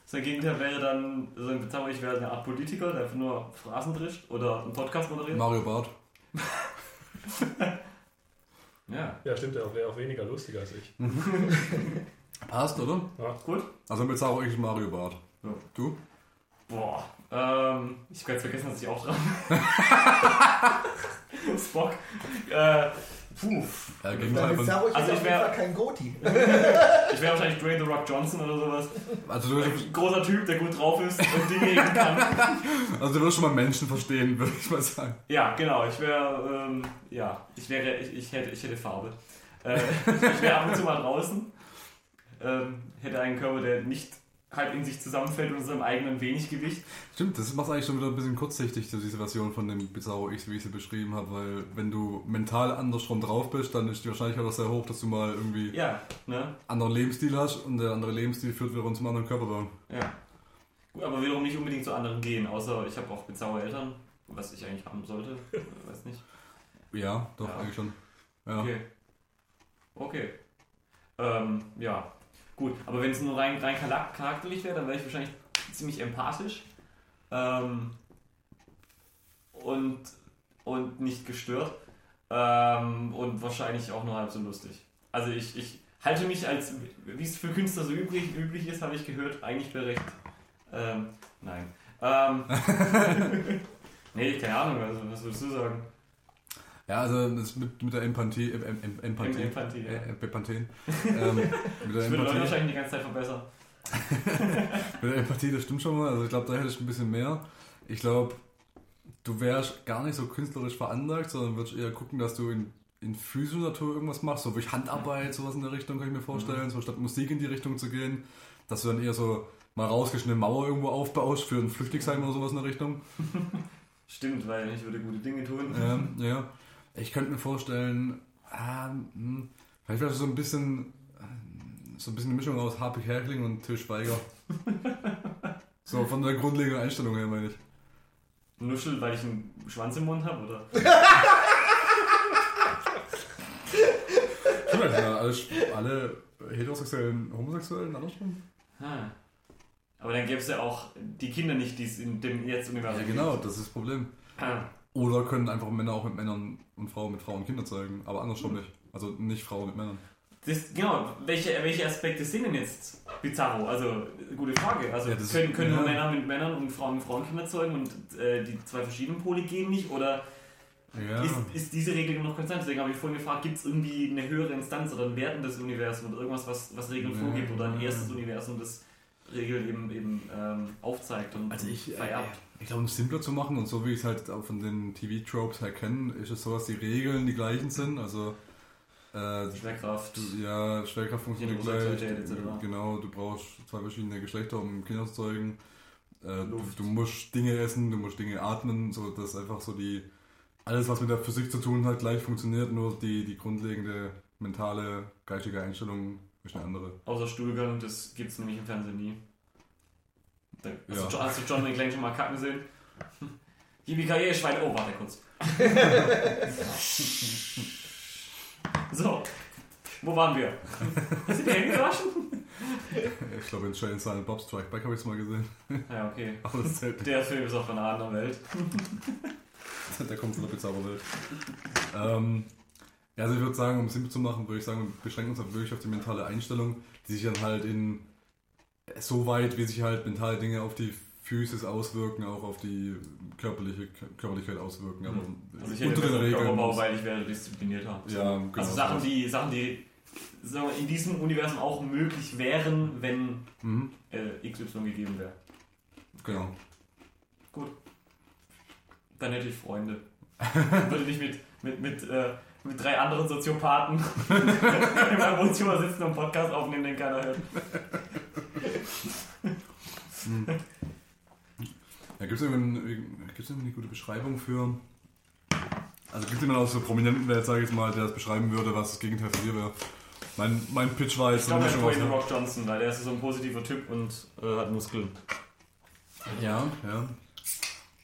Sein Gegenteil wäre dann, so ein Bizarro-Ich wäre eine Art Politiker, der einfach nur Phrasen drischt oder einen Podcast moderiert. Mario Bart. <laughs> Ja, Ja, stimmt, er wäre auch weniger lustiger als ich. <laughs> Passt, oder? gut. Also mit Bizarro ich Mario Bart. Ja. Du? Boah. Ähm, ich habe ganz vergessen, dass ich auch dran <laughs> bin. Spock. Äh, puh. Ja, Also also ich auf wär- jeden Fall kein Goti. <laughs> Ich wäre wahrscheinlich Dwayne The Rock Johnson oder sowas. also, du, Ein großer Typ, der gut drauf ist und Dinge heben kann. <laughs> also du wirst schon mal Menschen verstehen, würde ich mal sagen. Ja, genau. Ich wäre, ähm, ja, ich wäre, ich, ich, hätte, ich hätte Farbe. Äh, ich wäre ab und zu mal draußen. Ähm, hätte einen Körper, der nicht halb in sich zusammenfällt und seinem eigenen wenig Gewicht. Stimmt, das macht eigentlich schon wieder ein bisschen kurzsichtig, so diese Version von dem Bizarro X, wie ich sie beschrieben habe, weil wenn du mental andersrum drauf bist, dann ist die Wahrscheinlichkeit auch sehr hoch, dass du mal irgendwie Ja, ne? anderen Lebensstil hast und der andere Lebensstil führt wiederum zum anderen Körperbau. Ja. Gut, aber wiederum nicht unbedingt zu anderen gehen, außer ich habe auch bizarre Eltern, was ich eigentlich haben sollte. <laughs> Weiß nicht. Ja, doch, Ja. eigentlich schon. Ja. Okay. Okay. Ähm, ja. Gut, aber wenn es nur rein, rein charak- charakterlich wäre, dann wäre ich wahrscheinlich ziemlich empathisch. Ähm, und, und nicht gestört. Ähm, und wahrscheinlich auch nur halb so lustig. Also ich, ich halte mich als, wie es für Künstler so üblich, üblich ist, habe ich gehört, eigentlich für recht. Ähm, nein. Ähm, <laughs> <laughs> nee, keine Ahnung, also, was würdest du sagen? Ja, also mit, mit der Empathie, em, em, Empathie, Empathie, ja. Bepanthen. <laughs> ähm, mit, der Das würde Leute wahrscheinlich die ganze Zeit verbessern. <laughs> mit der Empathie, das stimmt schon mal. Also ich glaube, da hätte ich ein bisschen mehr. Ich glaube, du wärst gar nicht so künstlerisch veranlagt, sondern würdest eher gucken, dass du in, in physischer Natur irgendwas machst, so durch Handarbeit, sowas in der Richtung, kann ich mir vorstellen, so statt Musik in die Richtung zu gehen, dass du dann eher so mal rausgeschnittene Mauer irgendwo aufbaust für ein Flüchtlingsheim oder sowas in der Richtung. <laughs> Stimmt, weil ich würde gute Dinge tun. Ähm, ja. Ich könnte mir vorstellen, ah, hm, vielleicht wäre so ein bisschen äh, so ein bisschen eine Mischung aus Harpe Kerkeling und Till Schweiger. <laughs> so von der grundlegenden Einstellung her, meine ich. Nuschel, weil ich einen Schwanz im Mund habe, oder? Stimmt, ja, alle, alle heterosexuellen Homosexuellen andersrum? Ah. Aber dann gäbe es ja auch die Kinder nicht, die es in dem Jetzt-Universum Ja, genau, das ist das Problem. Ah. Oder können einfach Männer auch mit Männern und Frauen mit Frauen Kinder zeigen, aber andersrum nicht. Also nicht Frauen mit Männern. Das, genau, welche, welche Aspekte sind denn jetzt Bizarro? Also, gute Frage. Also, Ja, das- können, können nur ja. Männer mit Männern und Frauen mit Frauenkinder zeugen und äh, die zwei verschiedenen Pole gehen nicht? Oder Ja. ist, ist diese Regel noch konstant? Deswegen habe ich vorhin gefragt, gibt es irgendwie eine höhere Instanz oder ein wertendes Universum oder irgendwas, was, was Regeln Ja. vorgibt oder ein erstes Universum, das Regeln eben, eben ähm, aufzeigt und Also ich, äh, vererbt? Ich glaube, um es simpler zu machen und so wie ich es halt auch von den TV-Tropes her kenne, ist es so, dass die Regeln die gleichen sind. Also äh, Schwerkraft. ja, Schwerkraft funktioniert gleich. Genau, du brauchst zwei verschiedene Geschlechter, um Kinder zu zeugen. Äh, du, du musst Dinge essen, du musst Dinge atmen, so dass einfach so die alles, was mit der Physik zu tun hat, gleich funktioniert, nur die, die grundlegende mentale, geistige Einstellung ist eine andere. Außer Stuhlgang, das gibt es nämlich im Fernsehen nie. Hast, Ja. du, hast du John McClane schon mal kacken sehen? <laughs> Yippie Schweine. Oh, warte kurz. <laughs> so, wo waren wir? Hast du die Hände gewaschen? Ich glaube, in Shane Silent Bob Strike Back habe ich es mal gesehen. <laughs> Ja, okay. Aber das zählt. Der Film ist auch von einer anderen Welt. Der kommt von der Bizarro-Welt. Ähm, ja, also ich würde sagen, um es simpel zu machen, würde ich sagen, wir beschränken uns halt wirklich auf die mentale Einstellung, die sich dann halt in so weit, wie sich halt mentale Dinge auf die Physis auswirken, auch auf die körperliche Körperlichkeit auswirken. Aber Also ich hätte unter den. Körperbau, weil ich wäre disziplinierter. Ja, genau. Also Sachen, die, Sachen, die sagen wir, in diesem Universum auch möglich wären, wenn Mhm, äh, XY gegeben wäre. genau. Dann hätte ich Freunde. <laughs> Würde nicht mit, mit, mit, äh, mit drei anderen Soziopathen <laughs> in meinem Wohnzimmer sitzen und einen Podcast aufnehmen, den keiner hört. Ja, gibt es irgendwie, eine gute Beschreibung für. Also gibt es jemanden aus so Prominenten, der jetzt, sage ich mal, der das beschreiben würde, was das Gegenteil von dir wäre? Mein, mein Pitch war Ich jetzt eine glaube, er The Rock Johnson, weil der ist so ein positiver Typ und äh, hat Muskeln. Ja, ja.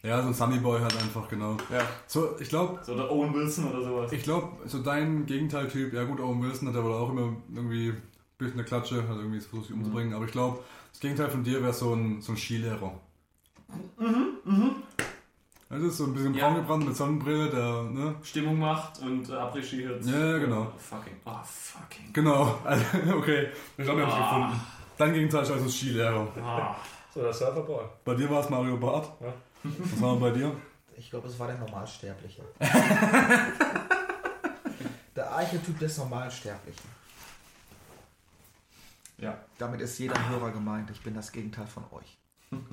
Ja, so ein Sunny Boy halt einfach, genau. Ja. So, ich glaube, So der Owen Wilson oder sowas. ich glaube, so dein Gegenteiltyp, ja gut, Owen Wilson hat ja wohl auch immer irgendwie bisschen eine Klatsche, hat irgendwie versucht, sich umzubringen, aber ich glaube, das Gegenteil von dir wäre so ein, so ein Skilehrer. Mhm, mhm. Das ist so ein bisschen Ja. braun gebrannt mit Sonnenbrille, der, ne? Stimmung macht und äh, Après-Ski Ja, genau. Oh, fucking. Oh, fucking. Genau, also, <laughs> okay, ich glaube, wir haben es Ah. gefunden. Dein Gegenteil ist also ein Skilehrer. Ah. So, der Surferboy. Bei dir war es Mario Barth. Ja. Was war bei dir? Ich glaube, es war der Normalsterbliche. <laughs> der Archetyp des Normalsterblichen. Ja. Damit ist jeder Hörer gemeint. Ich bin das Gegenteil von euch. Und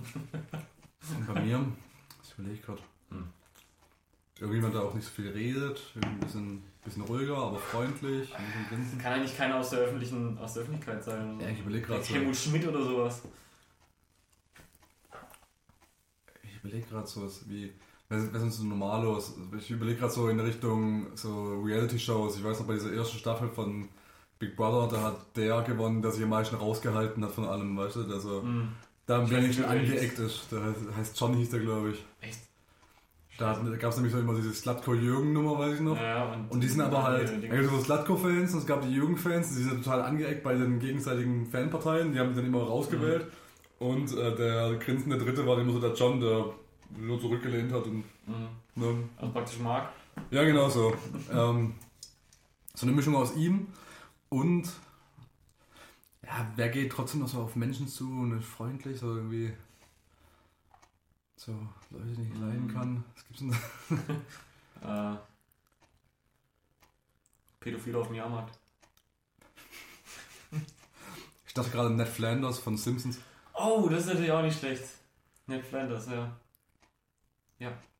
bei mir, ich überlege gerade. Hm. Irgendjemand, der auch nicht so viel redet, irgendwie ein bisschen, bisschen ruhiger, aber freundlich, ein bisschen grinsen. Kann eigentlich keiner aus der, öffentlichen, aus der Öffentlichkeit sein. Ja, ich überlege gerade so. Helmut Schmidt oder sowas. Ich überlege gerade so was wie. Was was sind so normalos? Ich überlege gerade so in Richtung so Reality-Shows. Ich weiß noch bei dieser ersten Staffel von Big Brother, da hat der gewonnen, der sich am meisten rausgehalten hat von allem, weißt du? Der so, Hm. da am wenigsten angeeckt ist. Der heißt, heißt John hieß der, glaube ich. Echt? Da gab es nämlich so immer diese Slatko-Jürgen-Nummer, weiß ich noch. Ja, und, Und die sind aber halt, die- es gab so Slatko-Fans und es gab die Jürgen-Fans, die sind total angeeckt bei den gegenseitigen Fanparteien, die haben die dann immer rausgewählt. Und äh, der grinsende Dritte war immer so der John, der nur zurückgelehnt hat und Mhm. ne, Also praktisch Mark. Ja, genau so. ähm, so eine Mischung aus ihm und ja, wer geht trotzdem noch so auf Menschen zu und ist freundlich, so irgendwie so Leute, die ich leiden kann. Was gibt's denn da? <laughs> Äh, Pädophile auf dem Jahrmarkt. Ich dachte gerade Ned Flanders von Simpsons. Oh, das ist natürlich auch nicht schlecht. Ned Flanders, ja.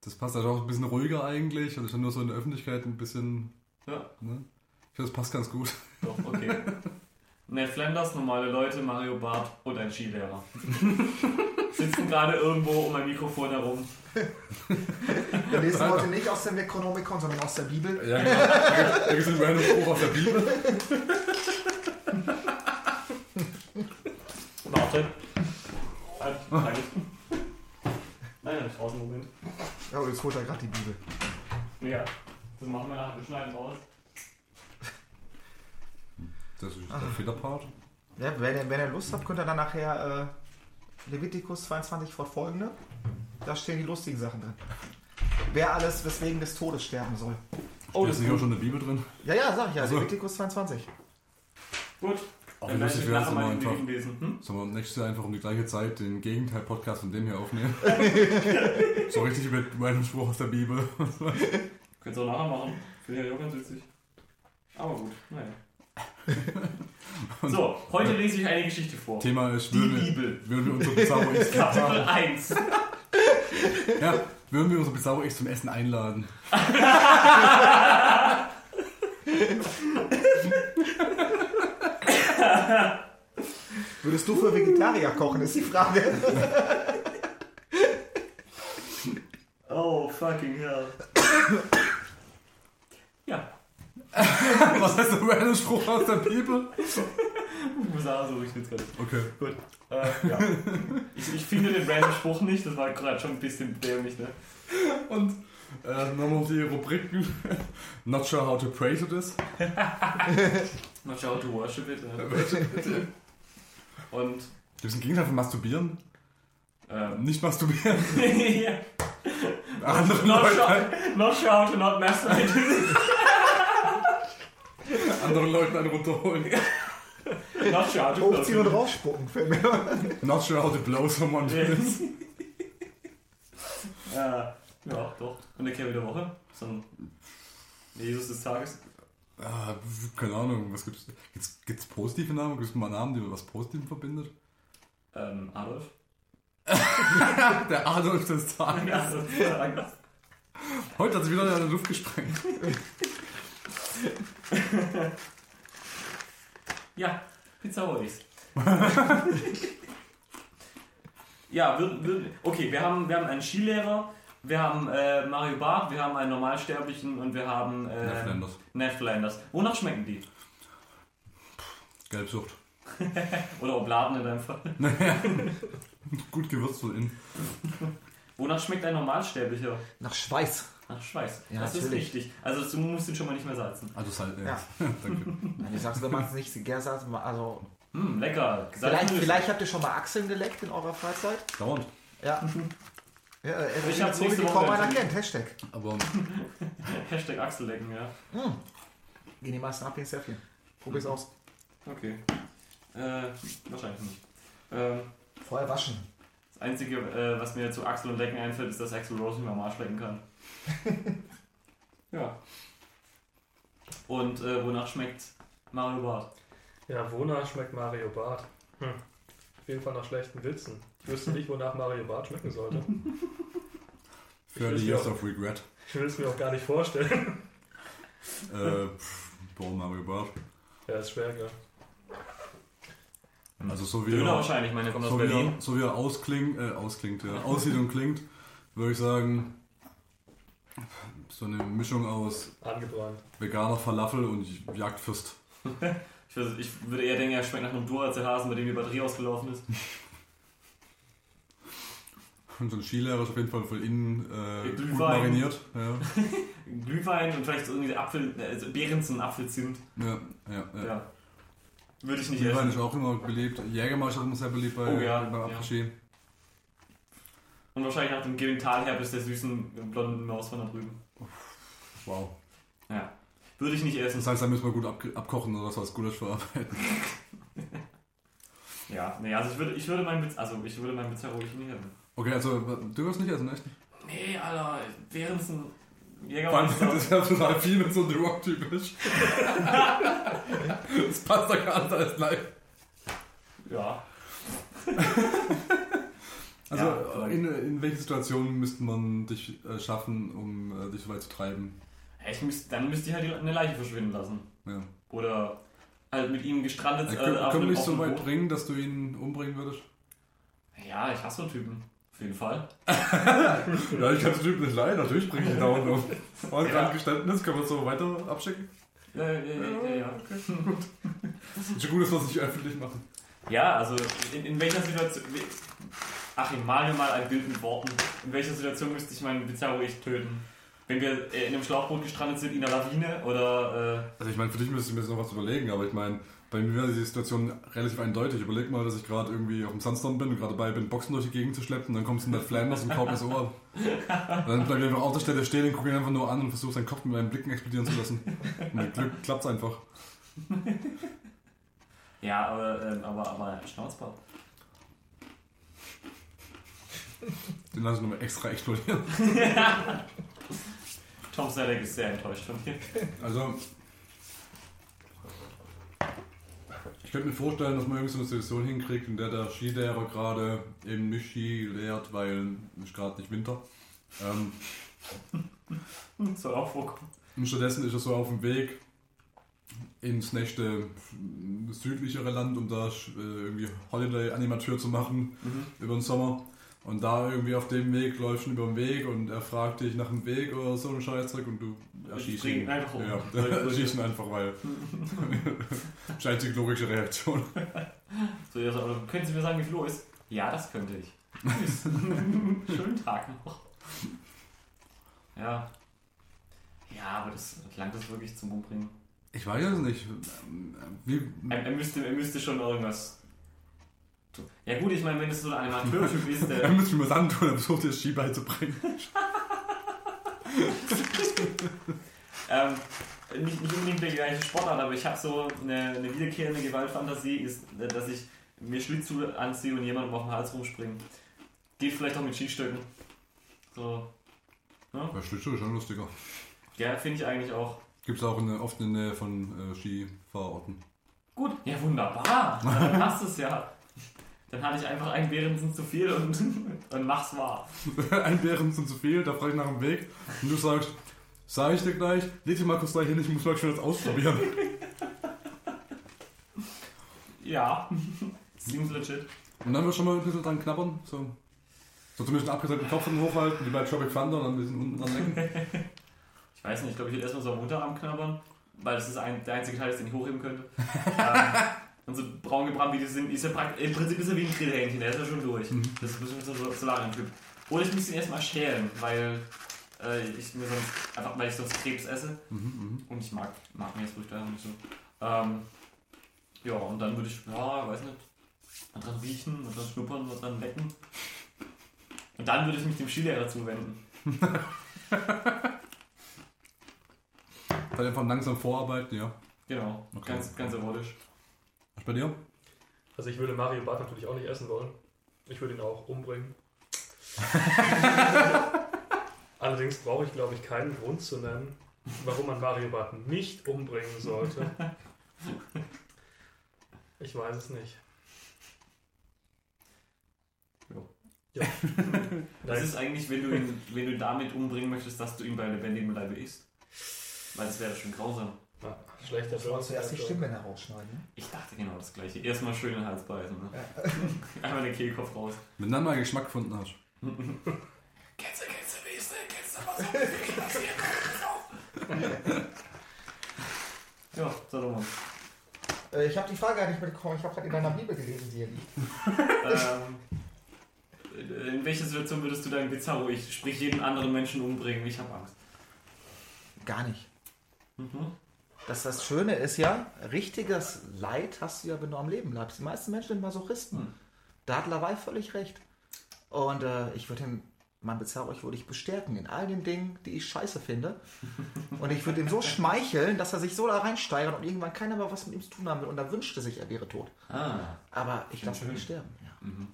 Das passt halt auch ein bisschen ruhiger eigentlich und ist dann nur so in der Öffentlichkeit ein bisschen, Ja, ne? Ich finde, das passt ganz gut. doch, okay. Ned Flanders, normale Leute, Mario Barth und ein Skilehrer. Sitzen gerade irgendwo um ein Mikrofon herum. Wir lesen heute nicht aus dem Necronomicon, sondern aus der Bibel. Ja, genau. Da gibt es einen random Spruch aus der Bibel. Warte. Halt, danke. Nein, nicht raus im Moment. Ja, jetzt holt er gerade die Bibel. Ja, das machen wir nachher. Wir schneiden raus. Das ist der Fehlerpart. Ja, wenn, ihr, wenn ihr Lust habt, könnt ihr dann nachher äh, Leviticus 22 fortfolgende. Da stehen die lustigen Sachen drin. Wer alles weswegen des Todes sterben soll. Oh, ist das ist nicht auch schon in der Bibel drin? Ja, ja, sag ich ja. Ach so. Leviticus 22. Gut. Auch werde lustig wäre nachher wenn wir einfach. Hm? sollen wir nächstes Jahr einfach um die gleiche Zeit den Gegenteil-Podcast von dem hier aufnehmen? <laughs> so richtig mit random Spruch aus der Bibel. Könnt ihr auch nachher machen. Finde ich ja auch ganz witzig. Aber gut, naja. <laughs> So, heute lese ich eine Geschichte vor. Thema ist, Die würden wir, Bibel. würden wir unsere Bizarro <laughs> X Kapitel 1. ja, würden wir unsere Bizarro X zum Essen einladen? Würdest du für Vegetarier kochen, ist die Frage. Oh, fucking hell. Ja, <laughs> Was heißt der random Spruch aus der Bibel? ich muss auch so, ich jetzt gerade. Okay. Gut. Äh, ja. ich, ich finde den random Spruch nicht, das war gerade schon ein bisschen dämlich, ne? Und äh, nochmal auf die Rubriken. Not sure how to pray to this. <laughs> Not sure how to worship it. Ja. Und, Gibt es einen Gegenteil von masturbieren? ähm, Nicht masturbieren. <laughs> ja. Andere not, Leute, sure, not sure how to not masturbate. <laughs> anderen Leuten einen runterholen. <laughs> not sure how to Hochziehen und rausspucken. fällt mir. Not sure how to blow someone. it. <laughs> Ja, ja, doch. Und der Kerl der Woche. So ein Jesus des Tages. Ah, keine Ahnung, was gibt's? Gibt's, gibt's positive Namen? Gibt es mal Namen, die man was Positivem verbindet? Ähm, Adolf. Der Adolf des Tages. Adolf des Tages. Heute hat sich wieder in der Luft gesprengt. Ja, Pizza Boys. <laughs> ja, wir, wir, okay, wir haben, wir haben einen Skilehrer, wir haben äh, Mario Barth, wir haben einen Normalsterblichen und wir haben äh, Ned Flanders. Ned Flanders. Wonach schmecken die? Gelbsucht. <laughs> Oder Obladen in deinem Fall. <laughs> Gut gewürzt von innen. Wonach schmeckt ein Normalsterblicher? Nach Schweiß. Nach Schweiß. Ja, das natürlich. ist richtig. Also du musst ihn schon mal nicht mehr salzen. Also Salt, ja. Ja. <laughs> Danke. Nein, ich sag's, wenn man es nicht Gersalz, also Hm, lecker. vielleicht, Salzen- vielleicht habt ihr schon mal Achseln geleckt in eurer Freizeit. Dauernd. Ja. <laughs> Ja, äh, Ich hab's so nächste Woche kaum einer kennt. Hashtag. Aber <laughs> Hashtag Achsellecken, ja. Gehen die meisten ab wie ein Selfie. Probier's aus. Okay. Äh, wahrscheinlich nicht. Ähm, Vorher waschen. Das Einzige, äh, was mir zu Axel und Lecken einfällt, ist, dass Axel Rose nicht mehr am Arsch lecken kann. <laughs> ja. Und äh, wonach schmeckt Mario Bart? Ja, wonach schmeckt Mario Bart? Hm. Auf jeden Fall nach schlechten Witzen. Ich wüsste nicht, wonach Mario Bart schmecken sollte. Ich will 30 es mir Years auch- of Regret. Ich will es mir auch gar nicht vorstellen. Äh, pff, warum Mario Bart? Ja, ist schwer, gell? Also so wie Döner er, wahrscheinlich, meine kommt aus so wie Berlin. er, so wie er ausklingt, äh, ausklingt, ja, aussieht und klingt, würde ich sagen, so eine Mischung aus Angebrannt. veganer Falafel und Jagdfürst. <laughs> Ich würde, ich würde eher denken, er schmeckt nach einem Duracell-Hasen, bei dem die Batterie ausgelaufen ist. <laughs> Und so ein Skilehrer ist auf jeden Fall von innen äh, Glühwein. gut mariniert. Ja, <laughs> Glühwein und vielleicht so irgendwie Apfel, also Behrensen, Apfelzimt. ja, ja. ja. Ja. Würde ich nicht Glühwein essen. ist auch immer beliebt. Jägermeister ist immer sehr beliebt bei, Oh ja, beim ja. Après-Ski. Und wahrscheinlich nach dem Genitalherpes der süßen blonden Maus von da drüben. Wow. Ja. Würde ich nicht essen. Das heißt, da müssen wir gut ab, abkochen oder was als Gulasch verarbeiten. <laughs> Ja, nee, also ich würde, ich würde meinen Witz, also ich würde meinen Witz ruhig nicht essen. Okay, also du wirst nicht essen, echt? Nee, Alter, Behrensen, Vor allem, Jägermeister. <laughs> das ist ja total viel mit so einem Rock-Typ ist. <laughs> das passt doch gar nicht alles live. ja. <laughs> Also, Ja, in, in welchen Situationen müsste man dich äh, schaffen, um äh, dich so weit zu treiben? Ja, Ich müsst, dann müsste ich halt eine Leiche verschwinden lassen. Ja. Oder halt mit ihm gestrandet Äh, äh, können wir dich so weit bringen, dass du ihn umbringen würdest? Ja, ich hasse so Typen. Auf jeden Fall. <laughs> Ja, ich kann den Typ nicht leiden, natürlich bringe ich ihn dauernd um. Und Ja. gerade Geständnis, können wir es so weiter abschicken? Ja, ja, ja, ja, ja. <laughs> Ist schon gut, dass wir es nicht öffentlich machen. Ja, also in, in welcher Situation. we- Achim, mal mir mal ein Bild mit Worten. In welcher Situation müsste ich meinen Bizarro ich töten? Wenn wir äh, in einem Schlauchboot gestrandet sind, in einer Lawine oder. Also ich meine, für dich müsste ich mir jetzt noch was überlegen, aber ich meine, bei mir wäre die Situation relativ eindeutig. Überleg mal, dass ich gerade irgendwie auf dem Sandstorm bin und gerade dabei bin, Boxen durch die Gegend zu schleppen dann kommst du mit Flanders und kaut mir das Ohr ab. Dann bleib ich einfach auf der Stelle stehen und gucke ihn einfach nur an und versuche seinen Kopf mit meinen Blicken explodieren zu lassen. Und mit Glück klappt's einfach. Äh, ja, aber, ähm, aber, aber Schnauzbart. Den lasse ich nochmal extra explodieren. <laughs> Tom Selleck ist sehr enttäuscht von dir. Also, ich könnte mir vorstellen, dass man irgendwie so eine Situation hinkriegt, in der der Skilehrer gerade eben nicht Ski lehrt, weil es gerade nicht Winter. Ähm, <laughs> Soll auch vorkommen. und stattdessen ist er so auf dem Weg ins nächste südlichere Land, um da äh, irgendwie Holiday-Animateur zu machen Mhm. über den Sommer. Und da irgendwie auf dem Weg läufst du über den Weg und er fragt dich nach dem Weg oder so einen Scheißdreck und du erschießt ihn. einfach um. Ja, <laughs> <laughs> erschießt ihn einfach, weil. <laughs> Scheint die logische Reaktion. So, ja, so, aber können Sie mir sagen, wie viel Uhr ist? Ja, das könnte ich. Tschüss. Schönen Tag noch. Ja. Ja, aber das langt das wirklich zum Umbringen. Ich weiß es nicht. Wie, Er, er, müsste, er müsste schon irgendwas. Ja gut, ich meine, wenn es so ein Animateurtyp ist, <laughs> er der... müsste mir was antun, er versucht dir das Ski beizubringen. <laughs> ähm, nicht, nicht unbedingt der gleiche Sportart, aber ich habe so eine, eine wiederkehrende Gewaltfantasie, ist, dass ich mir Schlittschuhe anziehe und jemandem auf den Hals rumspringe. Geht vielleicht auch mit Skistöcken. So. Ja, Schlittschuh ist schon lustiger. Ja, finde ich eigentlich auch. Gibt es auch in, oft in der Nähe von äh, Skifahrorten. Gut, ja wunderbar. Dann passt es ja. Dann hatte ich einfach einen Behrensen zu viel und, <laughs> und mach's wahr. <laughs> Ein Bären sind zu viel, da frage ich nach dem Weg. Und du sagst, sag ich dir gleich, leg dich mal kurz da hin, ich muss gleich schon das ausprobieren. <laughs> Ja, seems legit. Und dann wirst du schon mal ein bisschen dran knabbern. So, so zumindest einen abgetrennten Kopf hochhalten, wie bei Tropic Thunder und dann ein bisschen unten dran lecken. Ich weiß ein, und so braun gebrannt wie die sind, ist ja praktisch, im Prinzip ist er wie ein Grillhähnchen, der ist ja schon durch. Mhm. Das ist ein bisschen so Solarien-Typ. Oder ich muss ihn erstmal schälen, weil äh, ich mir sonst, einfach weil ich sonst Krebs esse. Mhm, mhm. Und ich mag, mag Meeresfrüchte einfach nicht so. Ähm, ja, und dann würde ich, ja, weiß nicht, mal dran riechen, mal dran schnuppern, mal dran lecken. Und dann würde ich mich dem Skilehrer zuwenden. <laughs> Dann einfach langsam vorarbeiten, ja. Genau, Okay. ganz, ganz erotisch. Was bei dir? Also ich würde Mario Bart natürlich auch nicht essen wollen. Ich würde ihn auch umbringen. <laughs> Allerdings brauche ich, glaube ich, keinen Grund zu nennen, warum man Mario Bart nicht umbringen sollte. Ich weiß es nicht. Ja. Was Nein, ist eigentlich, wenn du ihn, wenn du damit umbringen möchtest, dass du ihn bei lebendigem Leibe isst? Weil das wäre schon grausam. Ah, schlechter Du sollst zuerst die Joke. Stimmbänder rausschneiden. Ne? Ich dachte genau das gleiche. Erstmal schön in den Hals beißen. Ne? Ja. <laughs> Einmal den Kehlkopf raus. Wenn dann mal Geschmack gefunden hast. <laughs> Kennst du, kennst du, wie ist der? Kennst du was? <laughs> Ja, sag doch mal. Äh, ich habe die Frage gar nicht mitbekommen. Ich habe gerade in deiner Bibel gelesen, die hier liegt. ähm, in welcher Situation würdest du deinen Bizarro, ich sprich jeden anderen Menschen umbringen? Ich habe Angst. Gar nicht. Mhm. Das, das Schöne ist ja, richtiges Leid hast du ja, wenn du am Leben bleibst. Die meisten Menschen sind Masochisten. Hm. Da hat Lawai völlig recht. Und äh, ich würde ihn, mein Bizarro, ich würde ich bestärken in all den Dingen, die ich scheiße finde. <laughs> Und ich würde ihm so schmeicheln, dass er sich so da reinsteigert und irgendwann keiner mehr was mit ihm zu tun haben will. Und er wünschte sich, er wäre tot. Ah, Aber ich lasse ihn nicht sterben. Ja. mhm.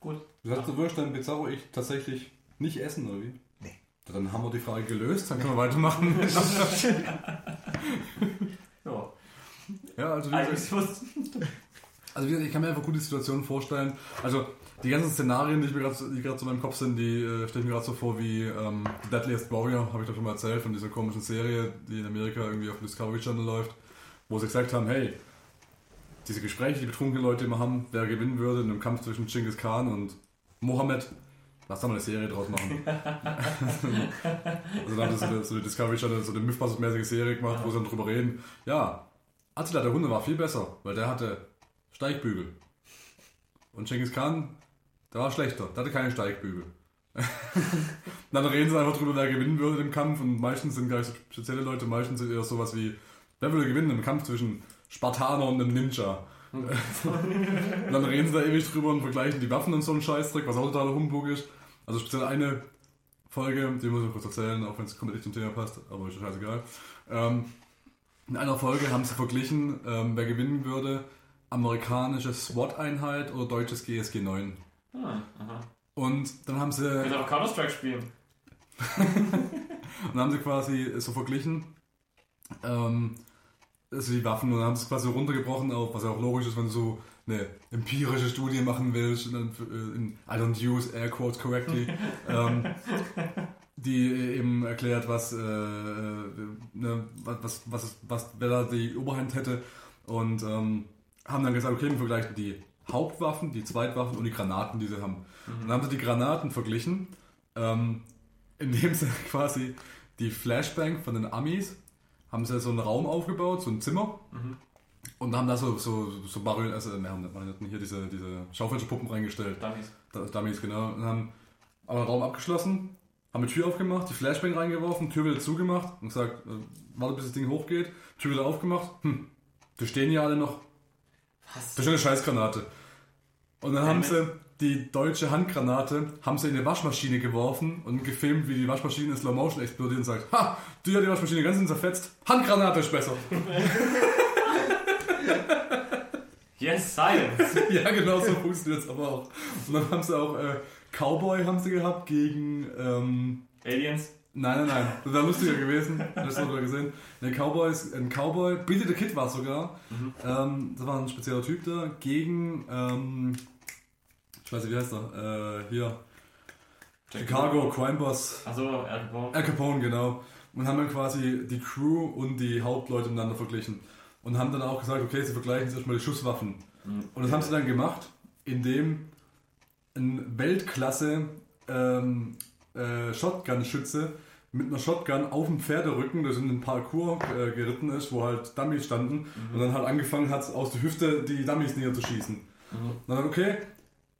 Gut. Du sagst, du würdest dein Bizarro ich tatsächlich nicht essen, oder wie? Dann haben wir die Frage gelöst, dann können wir weitermachen. <laughs> Ja, ja, also wie gesagt. Also wie gesagt, ich kann mir einfach gute Situationen vorstellen. Also die ganzen Szenarien, die gerade so in meinem Kopf sind, die äh, stelle ich mir gerade so vor wie ähm, The Deadliest Warrior, habe ich doch schon mal erzählt, von dieser komischen Serie, die in Amerika irgendwie auf dem Discovery Channel läuft, wo sie gesagt haben, hey, diese Gespräche, die betrunkene Leute immer haben, wer gewinnen würde in einem Kampf zwischen Genghis Khan und Mohammed, lass da mal eine Serie draus machen. <laughs> also da haben sie so eine, so eine Discovery Channel, so eine Mythbusters-mäßige Serie gemacht, wo sie dann drüber reden, ja, Attila der Hunde war viel besser, weil der hatte Steigbügel. Und Genghis Khan, der war schlechter, der hatte keine Steigbügel. <laughs> dann reden sie einfach drüber, wer gewinnen würde im Kampf und meistens sind gar nicht so spezielle Leute, meistens sind eher sowas wie, wer würde gewinnen im Kampf zwischen Spartaner und einem Ninja. <laughs> und dann reden sie da ewig drüber und vergleichen die Waffen und so einen Scheißdreck, was auch totaler Humbug ist. Also speziell eine Folge, die muss ich kurz erzählen, auch wenn es komplett nicht zum Thema passt, aber ist scheißegal. Ähm, in einer Folge haben sie verglichen, ähm, wer gewinnen würde, amerikanische SWAT-Einheit oder deutsches GSG 9. Ah, aha. Und dann haben sie, Ich will auch Counter-Strike spielen. <laughs> und dann haben sie quasi so verglichen, ähm, also die Waffen, und dann haben sie es quasi runtergebrochen auf, was ja auch logisch ist, wenn du so eine empirische Studie machen willst, und dann, äh, in, I don't use air quotes correctly, <laughs> ähm, die eben erklärt, was, äh, ne, was, was, was, wer da die Oberhand hätte und ähm, haben dann gesagt, okay, wir vergleichen die Hauptwaffen, die Zweitwaffen und die Granaten, die sie haben. Und dann haben sie die Granaten verglichen, ähm, indem sie <laughs> quasi die Flashbang von den Amis, haben sie so einen Raum aufgebaut, so ein Zimmer, und haben da so, so, so Barrel, also, ne, haben nicht, hier diese, diese Schaufensterpuppen reingestellt. Dummies. Da- Dummies, genau. Und haben aber den Raum abgeschlossen, haben die Tür aufgemacht, die Flashbang reingeworfen, Tür wieder zugemacht und gesagt, äh, warte bis das Ding hochgeht, Tür wieder aufgemacht, hm, die stehen ja alle noch. Was? Das ist eine Scheißgranate. Und dann haben sie die deutsche Handgranate, haben sie in eine Waschmaschine geworfen und gefilmt, wie die Waschmaschine in Slow Motion explodiert und sagt, ha, die hat die Waschmaschine ganz zerfetzt, Handgranate ist besser. <laughs> Science. <laughs> ja, genau so funktioniert es aber auch. Und dann haben sie auch äh, Cowboy haben sie gehabt gegen ähm, Aliens. Nein, nein, nein. Das wäre lustiger gewesen. Das hast du gesehen. Ein Cowboy, ist- ein Cowboy, Billy the Kid war es sogar. Ähm, das war ein spezieller Typ da. Gegen, ähm, ich weiß nicht, wie heißt er? Äh, hier. Chicago, Crime Boss. Achso, Al Al Capone, genau. Und haben dann quasi die Crew und die Hauptleute miteinander verglichen. Und haben dann auch gesagt, okay, sie vergleichen jetzt erstmal die Schusswaffen. Und das haben sie dann gemacht, indem ein Weltklasse ähm, äh, Shotgun-Schütze mit einer Shotgun auf dem Pferderücken, das in den Parkour äh, geritten ist, wo halt Dummies standen, und dann halt angefangen hat, aus der Hüfte die Dummies niederzuschießen. Und dann, okay,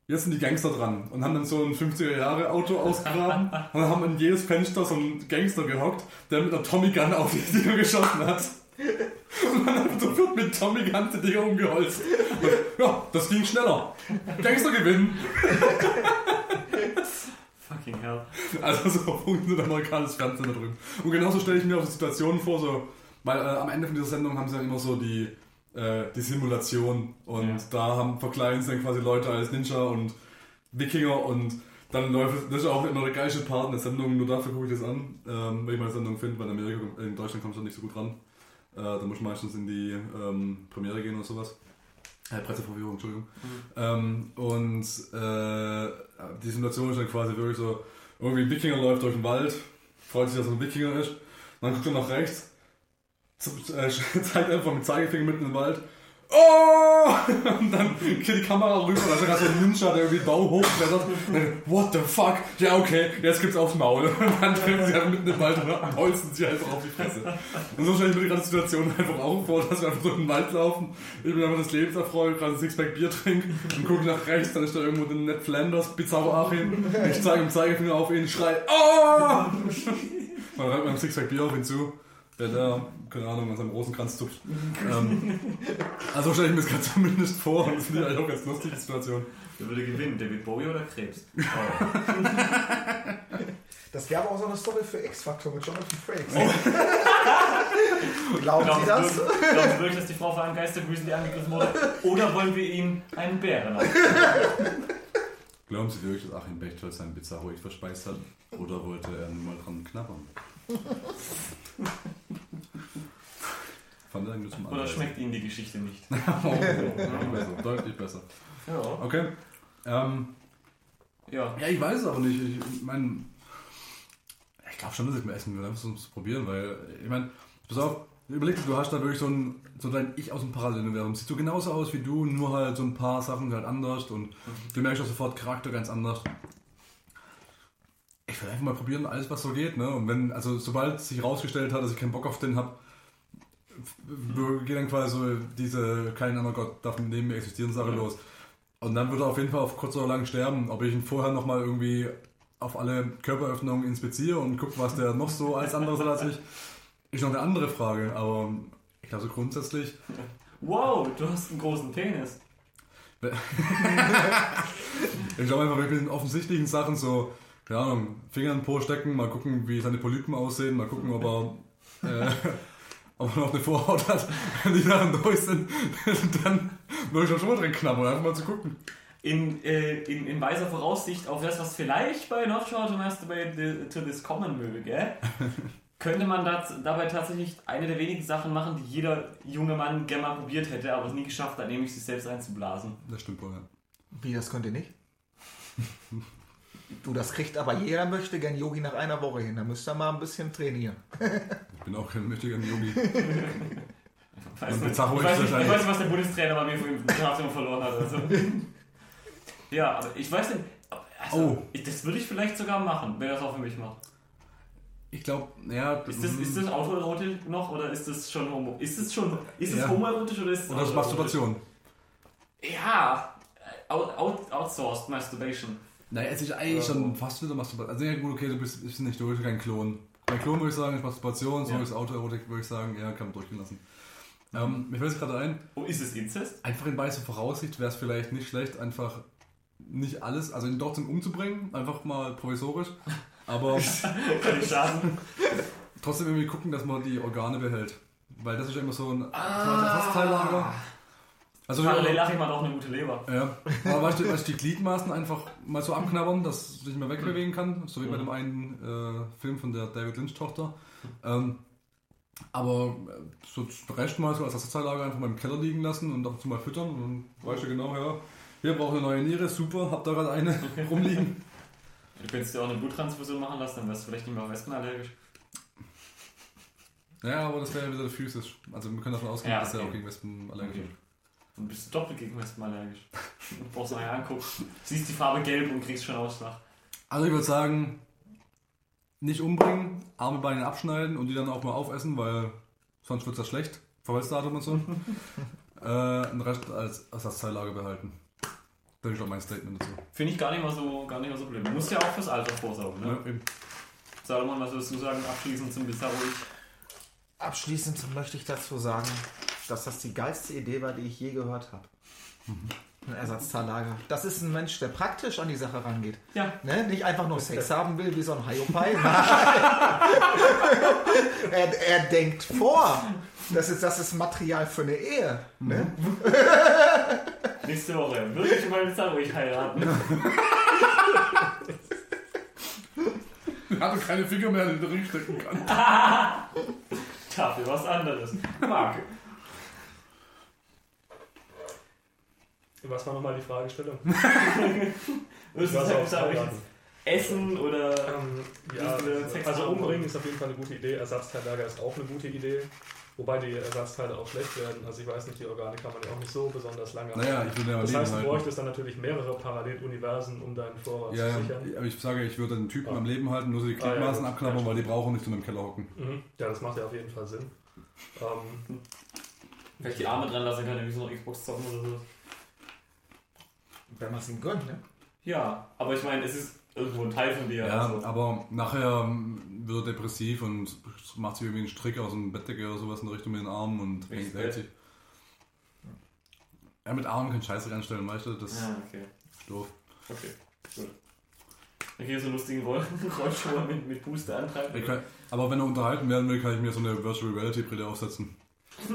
jetzt sind die Gangster dran. Und haben dann so ein 50er-Jahre-Auto ausgegraben <laughs> und haben in jedes Fenster so einen Gangster gehockt, der mit einer Tommy Gun auf die Dinger geschossen hat. Und dann hat sofort mit Tommy Gun die Dinger umgeholzt. Ja, das ging schneller. Gangster gewinnen. <laughs> Fucking hell. Also so funktioniert amerikanisches Fernsehen da drüben. Und genauso stelle ich mir auch die Situationen vor, so, weil äh, am Ende von dieser Sendung haben sie dann immer so die, äh, die Simulation. Und Ja. da haben verkleiden sie dann quasi Leute als Ninja und Wikinger und dann läuft es, das ist auch immer der geilste Part in der Sendung, nur dafür gucke ich das an, ähm, weil ich meine Sendung finde, weil in Amerika, in Deutschland kommt es nicht so gut ran. Äh, da muss ich meistens in die ähm, Premiere gehen oder sowas. Äh, Presseverführung, Entschuldigung. Ähm, und äh, die Simulation ist dann quasi wirklich so, irgendwie ein Wikinger läuft durch den Wald, freut sich, dass er ein Wikinger ist, dann guckt er nach rechts, äh, <laughs> zeigt einfach mit dem Zeigefinger mitten im Wald, Oh! <laughs> Und dann geht die Kamera rüber, da ist gerade so ein Ninja, der irgendwie den Baum hochklettert. What the fuck? Ja, okay, jetzt gibt's aufs Maul. <laughs> Und dann treffen sie einfach mitten im Wald und holzen sich einfach auf die Fresse. Und so stelle ich mir die ganze Situation <laughs> einfach auch vor, dass wir einfach durch den Wald laufen. Ich bin einfach das Lebenserfreut, gerade ein Sixpack Bier trinken und gucke nach rechts, dann ist da irgendwo der Ned Flanders, Bizarro Achim. Ich zeige dem Zeigefinger auf ihn, schrei, Oh! Dann rennt man ein Sixpack Bier auf ihn zu. Der da, keine Ahnung, an seinem Rosenkranz zupft. ähm, also stelle ich mir das gerade zumindest vor und das finde ich eigentlich auch ganz lustige Situation. Wer würde gewinnen, David Bowie oder Krebs? <laughs> Das wäre aber auch so eine Story für X-Factor mit Jonathan Frakes. <laughs> Glauben Sie das? Glauben Sie wirklich, dass die Frau von einem Geistergrüßel angegriffen wurde? Oder wollen wir ihnen einen Bären? <laughs> Glauben Sie wirklich, dass Achim Bechtold seinen Bizarro nicht verspeist hat? Oder wollte er nur mal dran knabbern? Fand nur zum Oder schmeckt Ihnen die Geschichte nicht? <laughs> Oh, deutlich besser, deutlich besser. Ja. Okay. Ähm, Ja. Ja, ich weiß es aber nicht. Ich meine, ich glaube schon, dass ich mir essen will, einfach um es zu probieren, weil, ich meine, pass auf, überleg dir, du hast da wirklich so ein, so dein Ich aus dem Paralleluniversum. Sieht so genauso aus wie du, nur halt so ein paar Sachen halt anders und du merkst auch sofort Charakter ganz anders. Ich will einfach mal probieren, alles was so geht, ne? Und wenn, also sobald sich rausgestellt hat, dass ich keinen Bock auf den habe, geht dann quasi so diese kein anderer Gott darf neben mir existieren Sache Ja. los. Und dann wird er auf jeden Fall auf kurz oder lang sterben. Ob ich ihn vorher nochmal irgendwie auf alle Körperöffnungen inspiziere und gucke, was der noch so als anderes hat als ich, ist noch eine andere Frage. Aber ich glaube so grundsätzlich, Wow, du hast einen großen Penis. <laughs> ich glaube einfach mit den offensichtlichen Sachen so, keine Ahnung, Finger in den Po stecken, mal gucken, wie seine Polypen aussehen, mal gucken, ob er, äh, ob er noch eine Vorhaut <laughs> hat. Wenn die Sachen durch sind, <laughs> dann würde ich auch schon mal drin knabbern, einfach mal zu gucken. In, äh, in, in weiser Voraussicht auf das, was vielleicht bei Short to Masturbate to This kommen möge, gell? <laughs> könnte man das, dabei tatsächlich eine der wenigen Sachen machen, die jeder junge Mann gerne mal probiert hätte, aber es nie geschafft hat, nämlich sich selbst einzublasen. Das stimmt wohl, ja. Wie, das könnt ihr nicht? Du, das kriegt aber jeder möchte gern Yogi nach einer Woche hin. Da müsst ihr mal ein bisschen trainieren. <laughs> Ich bin auch kein mächtiger Yogi. Ich weiß, Und nicht, Bizarro ich, weiß nicht, ich weiß nicht, was der Bundestrainer bei mir für den Gymnasium verloren hat. Also. <laughs> Ja, aber ich weiß nicht. Also, Oh. das würde ich vielleicht sogar machen, wenn er das auch für mich macht. Ich glaube, ja. Ist das, ist das Autoerotik noch oder ist das schon Homo? Ist das schon ist das Ja. homoerotisch oder ist es Oder das ist Masturbation. Ja, out, out, outsourced Masturbation. Naja, es ist eigentlich Ja. schon fast wieder Masturbation. Also ja gut, okay, du bist, bist nicht durch, kein Klon. Bei Klon würde ich sagen, ist Masturbation, so Ja. ist Autoerotik, würde ich sagen, ja, kann man durchgehen lassen. Ähm, mir fällt es gerade ein, Oh, ist es Inzest? einfach in weißer Voraussicht wäre es vielleicht nicht schlecht, einfach nicht alles, also ihn trotzdem umzubringen, einfach mal provisorisch, <laughs> aber Kann nicht schaden. trotzdem irgendwie gucken, dass man die Organe behält. Weil das ist ja immer so ein Ah. Fastteillager. Also Parallel lache ich mal noch eine gute Leber. Ja, aber weißt du, weißt die Gliedmaßen einfach mal so abknabbern, dass es sich mal wegbewegen kann, so wie bei dem einen äh, Film von der David Lynch-Tochter. Ähm, aber äh, so den Rest mal so als Ersatzteillager einfach mal im Keller liegen lassen und ab und zu mal füttern und dann weißt du genau, ja, hier braucht eine neue Niere, super, hab da gerade eine rumliegen. Du könntest dir auch eine Bluttransfusion machen lassen, dann wärst du vielleicht nicht mehr auf Wespen allergisch. Ja, aber das wäre ja wieder physisch. Also wir können davon ausgehen, Ja, dass er okay. auch gegen Wespen allergisch Okay. Dann bist du doppelt gegen Wespen allergisch. Du brauchst mal angucken. Siehst die Farbe gelb und kriegst schon Ausschlag. Also ich würde sagen, nicht umbringen, Arme, Beine abschneiden und die dann auch mal aufessen, weil sonst wird es ja schlecht. Verweisdatum und so. <laughs> äh, den Rest als Ersatzteillager behalten. Das ist auch mein Statement dazu. Finde ich gar nicht mal so, gar nicht mal so blöd. Du musst ja auch fürs Alter vorsorgen, ne? Ja, eben. Salomon, was würdest du sagen, abschließend zum Bizarro? Abschließend möchte ich dazu sagen, dass das die geilste Idee war, die ich je gehört habe. Ein Ersatzteillager. Das ist ein Mensch, der praktisch an die Sache rangeht. Ja. Ne? Nicht einfach nur Sex haben will wie so ein Hiopai. <laughs> er, er denkt vor. Das ist, das ist Material für eine Ehe. Ne? <laughs> Nächste Woche. Würde ich mal Pizarro ich heiraten? Er hatte keine Finger mehr, die drin stecken kann. <laughs> Dafür was anderes. Marc. Was war nochmal die Fragestellung? <laughs> Würdest du Was sagen, aufs Pizarro ich Heiraten? essen oder. Ähm, ja, also haben? umbringen ist auf jeden Fall eine gute Idee. Ersatzteillager ist auch eine gute Idee. Wobei die Ersatzteile auch schlecht werden. Also ich weiß nicht, die Organe kann man ja auch nicht so besonders lange Naja, ich würde ja Das heißt, du halten. bräuchtest dann natürlich mehrere Paralleluniversen, um deinen Vorrat Ja, zu sichern. ja, aber ich sage, ich würde den Typen Ah. am Leben halten, nur so die Ah, ja, Gliedmaßen abklappern, Ja, weil die brauchen nicht in einem Keller hocken. Mhm. Ja, das macht ja auf jeden Fall Sinn. Ähm, Vielleicht die Arme dran lassen kann, wie so eine Xbox zocken oder so. Wenn man es ihm gönnt, ne? Ja, aber ich meine, es ist irgendwo ein Teil von dir. Ja, also. aber nachher ähm, wird er depressiv und macht sich irgendwie einen Strick aus dem Bettdecke oder sowas in Richtung mit den Armen und hängt hält sich. Ja, mit Armen keinen Scheiß anstellen, weißt du, das Ja, okay. ist doof. Okay, gut. Okay, so einen lustigen Roll- <laughs> Rollschuh mit, mit Booster antreiben. Kann, aber wenn er unterhalten werden will, kann ich mir so eine Virtual Reality Brille aufsetzen. <laughs>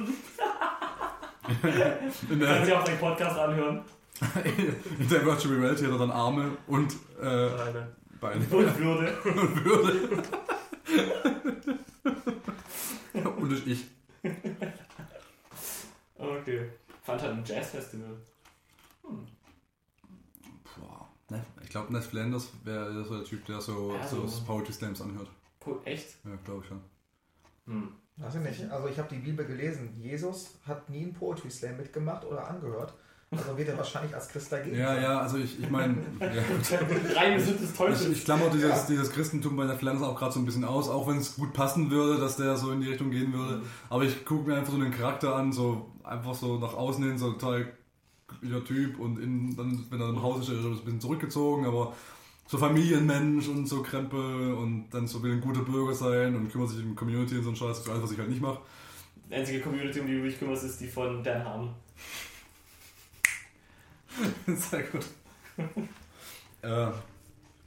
<laughs> in, Kannst der, du auch den Podcast anhören. <laughs> in der Virtual Reality hat er dann Arme und äh, alleine. Beine Und Würde. <laughs> und Würde. <laughs> und ich. ich. Okay. Fand halt ein Jazzfestival. Boah. Ne, ich glaube, Ned Flanders wäre so der Typ, der so, Ja, so so- Poetry Slams anhört. Po- Echt? Ja, glaube ich schon. Hm. Weiß ich nicht. Also ich habe die Bibel gelesen. Jesus hat nie einen Poetry Slam mitgemacht oder angehört. Also wird er wahrscheinlich als Christ dagegen Ja, sein. ja, also ich, ich meine, <laughs> ja, Reine des ich, Teufels. ich klammer dieses, Ja. dieses Christentum bei Ned Flanders auch gerade so ein bisschen aus, auch wenn es gut passen würde, dass der so in die Richtung gehen würde. Aber ich gucke mir einfach so den Charakter an, so einfach so nach außen hin, so total glücklicher Typ und in, dann, wenn er im Haus ist, ist er ein bisschen zurückgezogen, aber so Familienmensch und so Krempel und dann so will ein guter Bürger sein und kümmert sich um Community und so ein Scheiß, für alles, was ich halt nicht mache. Die einzige Community, um die du dich kümmerst, ist die von Dan Harmon. <laughs> Sehr gut. äh,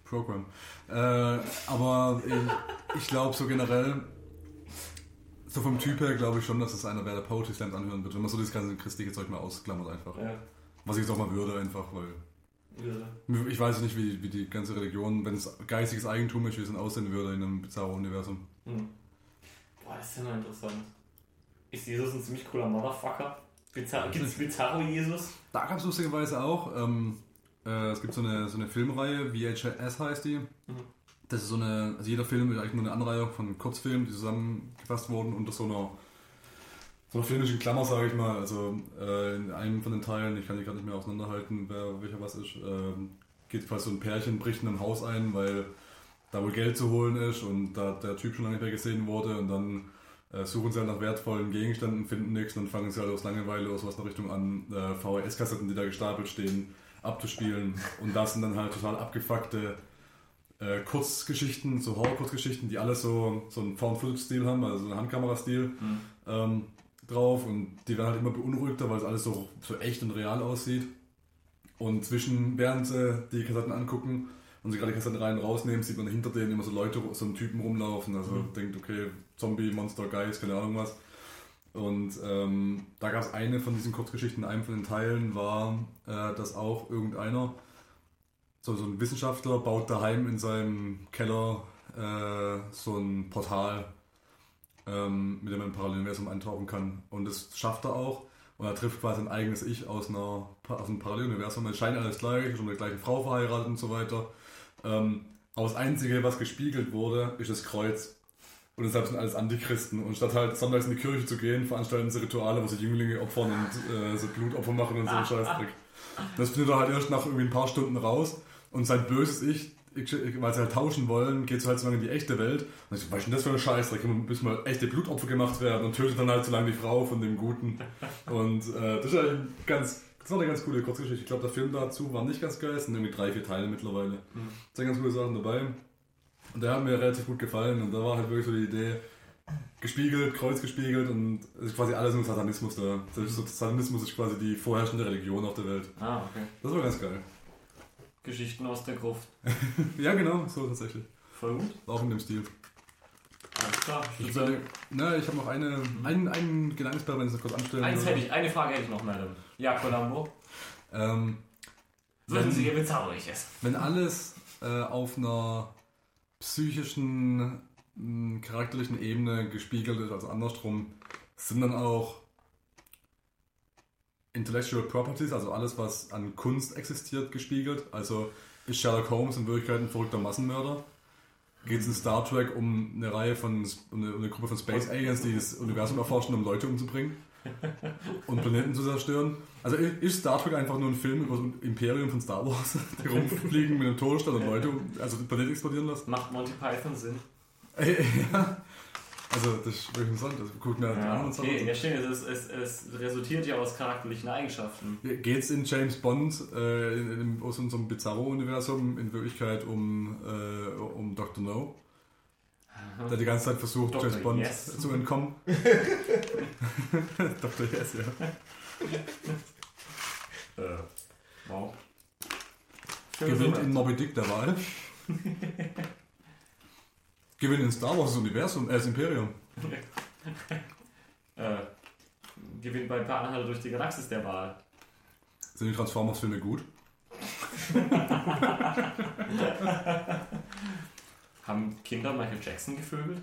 Program. Äh, aber ich, ich glaube so generell, so vom Typ her glaube ich schon, dass es einer wäre, der Poetry Slams anhören wird, wenn man so das ganze christliche Zeug mal ausklammert einfach. Ja. Was ich jetzt auch mal würde einfach, weil Würde. ich weiß nicht, wie, wie die ganze Religion, wenn es geistiges Eigentum ist, wie es dann aussehen würde in einem bizarren Universum. Hm. Boah, das ist ja noch interessant. Ist Jesus ein ziemlich cooler Motherfucker? Bizarro, gibt's Bizarro Jesus? Da gab es lustigerweise auch, ähm, äh, es gibt so eine, so eine Filmreihe, VHS heißt die. Das ist so eine, also jeder Film ist eigentlich nur eine Anreihung von Kurzfilmen, die zusammengefasst wurden unter so einer, so einer filmischen Klammer, sage ich mal. Also äh, in einem von den Teilen, ich kann die gerade nicht mehr auseinanderhalten, wer welcher was ist, ähm, geht quasi so ein Pärchen, bricht in ein Haus ein, weil da wohl Geld zu holen ist und da der Typ schon lange nicht mehr gesehen wurde und dann äh, suchen sie halt nach wertvollen Gegenständen, finden nichts und dann fangen sie halt aus Langeweile oder sowas in Richtung an, äh, VHS-Kassetten, die da gestapelt stehen, abzuspielen. Und das sind dann halt total abgefuckte äh, Kurzgeschichten, so Horror-Kurzgeschichten, die alle so, so einen Found-Footage-Stil haben, also so einen Handkamera-Stil ähm, drauf. Und die werden halt immer beunruhigter, weil es alles so, so echt und real aussieht. Und zwischen, während sie die Kassetten angucken und sie gerade die Kassetten rein und rausnehmen, sieht man hinter denen immer so Leute, so einen Typen rumlaufen. Also denkt, okay, Zombie, Monster, Geist, keine Ahnung was. Und ähm, da gab es eine von diesen Kurzgeschichten, in einem von den Teilen war, äh, dass auch irgendeiner, so, so ein Wissenschaftler, baut daheim in seinem Keller äh, so ein Portal, ähm, mit dem man im Paralleluniversum eintauchen kann. Und das schafft er auch. Und er trifft quasi ein eigenes Ich aus, einer, aus einem Paralleluniversum. Es scheint alles gleich, ist schon mit der gleichen Frau verheiratet und so weiter. Ähm, aber das Einzige, was gespiegelt wurde, ist das Kreuz. Und deshalb sind alles Antichristen. Und statt halt sonntags in die Kirche zu gehen, veranstalten sie Rituale, wo sie Jünglinge opfern und äh, so Blutopfer machen und so einen Scheißdreck. Das findet er halt erst nach irgendwie ein paar Stunden raus. Und sein böses Ich, weil sie halt tauschen wollen, geht so halt so lange in die echte Welt. Und ich so, was ist denn das für ein Scheißdreck? Bis mal echte Blutopfer gemacht werden und tötet dann halt so lange die Frau von dem Guten. Und äh, das ist halt ein ganz, das war eine ganz coole Kurzgeschichte. Ich glaube, der Film dazu war nicht ganz geil. Es sind irgendwie drei, vier Teile mittlerweile. Es sind ganz coole Sachen dabei. Und der hat mir relativ gut gefallen. Und da war halt wirklich so die Idee, gespiegelt, Kreuz gespiegelt und ist quasi alles nur Satanismus da. Ist so, Satanismus ist quasi die vorherrschende Religion auf der Welt. Ah, okay. Das war ganz geil. Geschichten aus der Gruft. <laughs> Ja, genau, so tatsächlich. Voll gut. Auch in dem Stil. Alles klar. Ich würde na, ich habe noch eine, einen, einen wenn ich das kurz anstellen eins hätte ich, eine Frage hätte ich noch, Madame. Ja, Columbo. Ähm, Würden Sie Ihr Bizarro ich essen? wenn alles äh, auf einer psychischen, mh, charakterlichen Ebene gespiegelt ist, also andersrum, sind dann auch Intellectual Properties, also alles, was an Kunst existiert, gespiegelt. Also ist Sherlock Holmes in Wirklichkeit ein verrückter Massenmörder? Geht es in Star Trek um eine Reihe von, um eine, um eine Gruppe von Space Aliens, die das Universum erforschen, um Leute umzubringen? Und Planeten zu zerstören. Also ist Star Trek einfach nur ein Film über das Imperium von Star Wars, <laughs> die rumfliegen mit einem Todesstern und Leute, also den Planeten explodieren lassen? Macht Monty Python Sinn? <laughs> ja. Also das ist wirklich interessant. Also, guckt mir die Ja, anderen okay. Sachen Ja, stimmt. Es, es, es resultiert ja aus charakterlichen Eigenschaften. an. Geht's in James Bond äh, in, in, aus unserem Bizarro-Universum in Wirklichkeit um, äh, um Dr. No? Der die ganze Zeit versucht, Dr. James Bond Yes. zu entkommen. <laughs> <laughs> Dr. Yes, ja. <laughs> Äh, wow. Gewinnt in Moby Dick der Wahl. <laughs> Gewinnt in Star Wars Universum, äh, das Imperium. Äh, gewinnt bei Bahnhalle durch die Galaxis der Wahl. Sind die Transformers-Filme gut? Haben Kinder Michael Jackson gevögelt?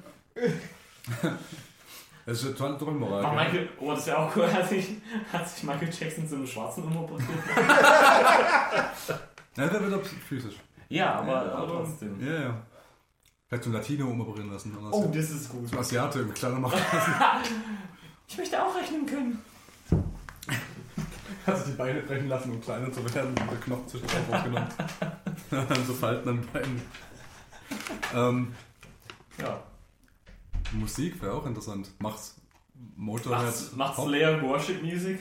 Das ist tolle Doppelmoral. War? Michael, oh, das wäre auch cool, <laughs> hat sich, hat sich Michael Jackson zu einem schwarzen umoperiert. <laughs> Ja, der wird ab physisch. Ja, aber, Ja, aber trotzdem. Ja, ja. Vielleicht zum Latino umoperieren lassen. Oder Oh, das ist gut. Zum Asiate im kleiner machen. <laughs> Ich möchte auch rechnen können. Hat sich die Beine brechen lassen, um kleiner zu werden und der Knochen zwischen den rausgenommen. so Falten an den Beinen. Ähm, Ja. Musik wäre auch interessant. Macht's Motorhead. Macht's, macht's Pop? Slayer Worship Music?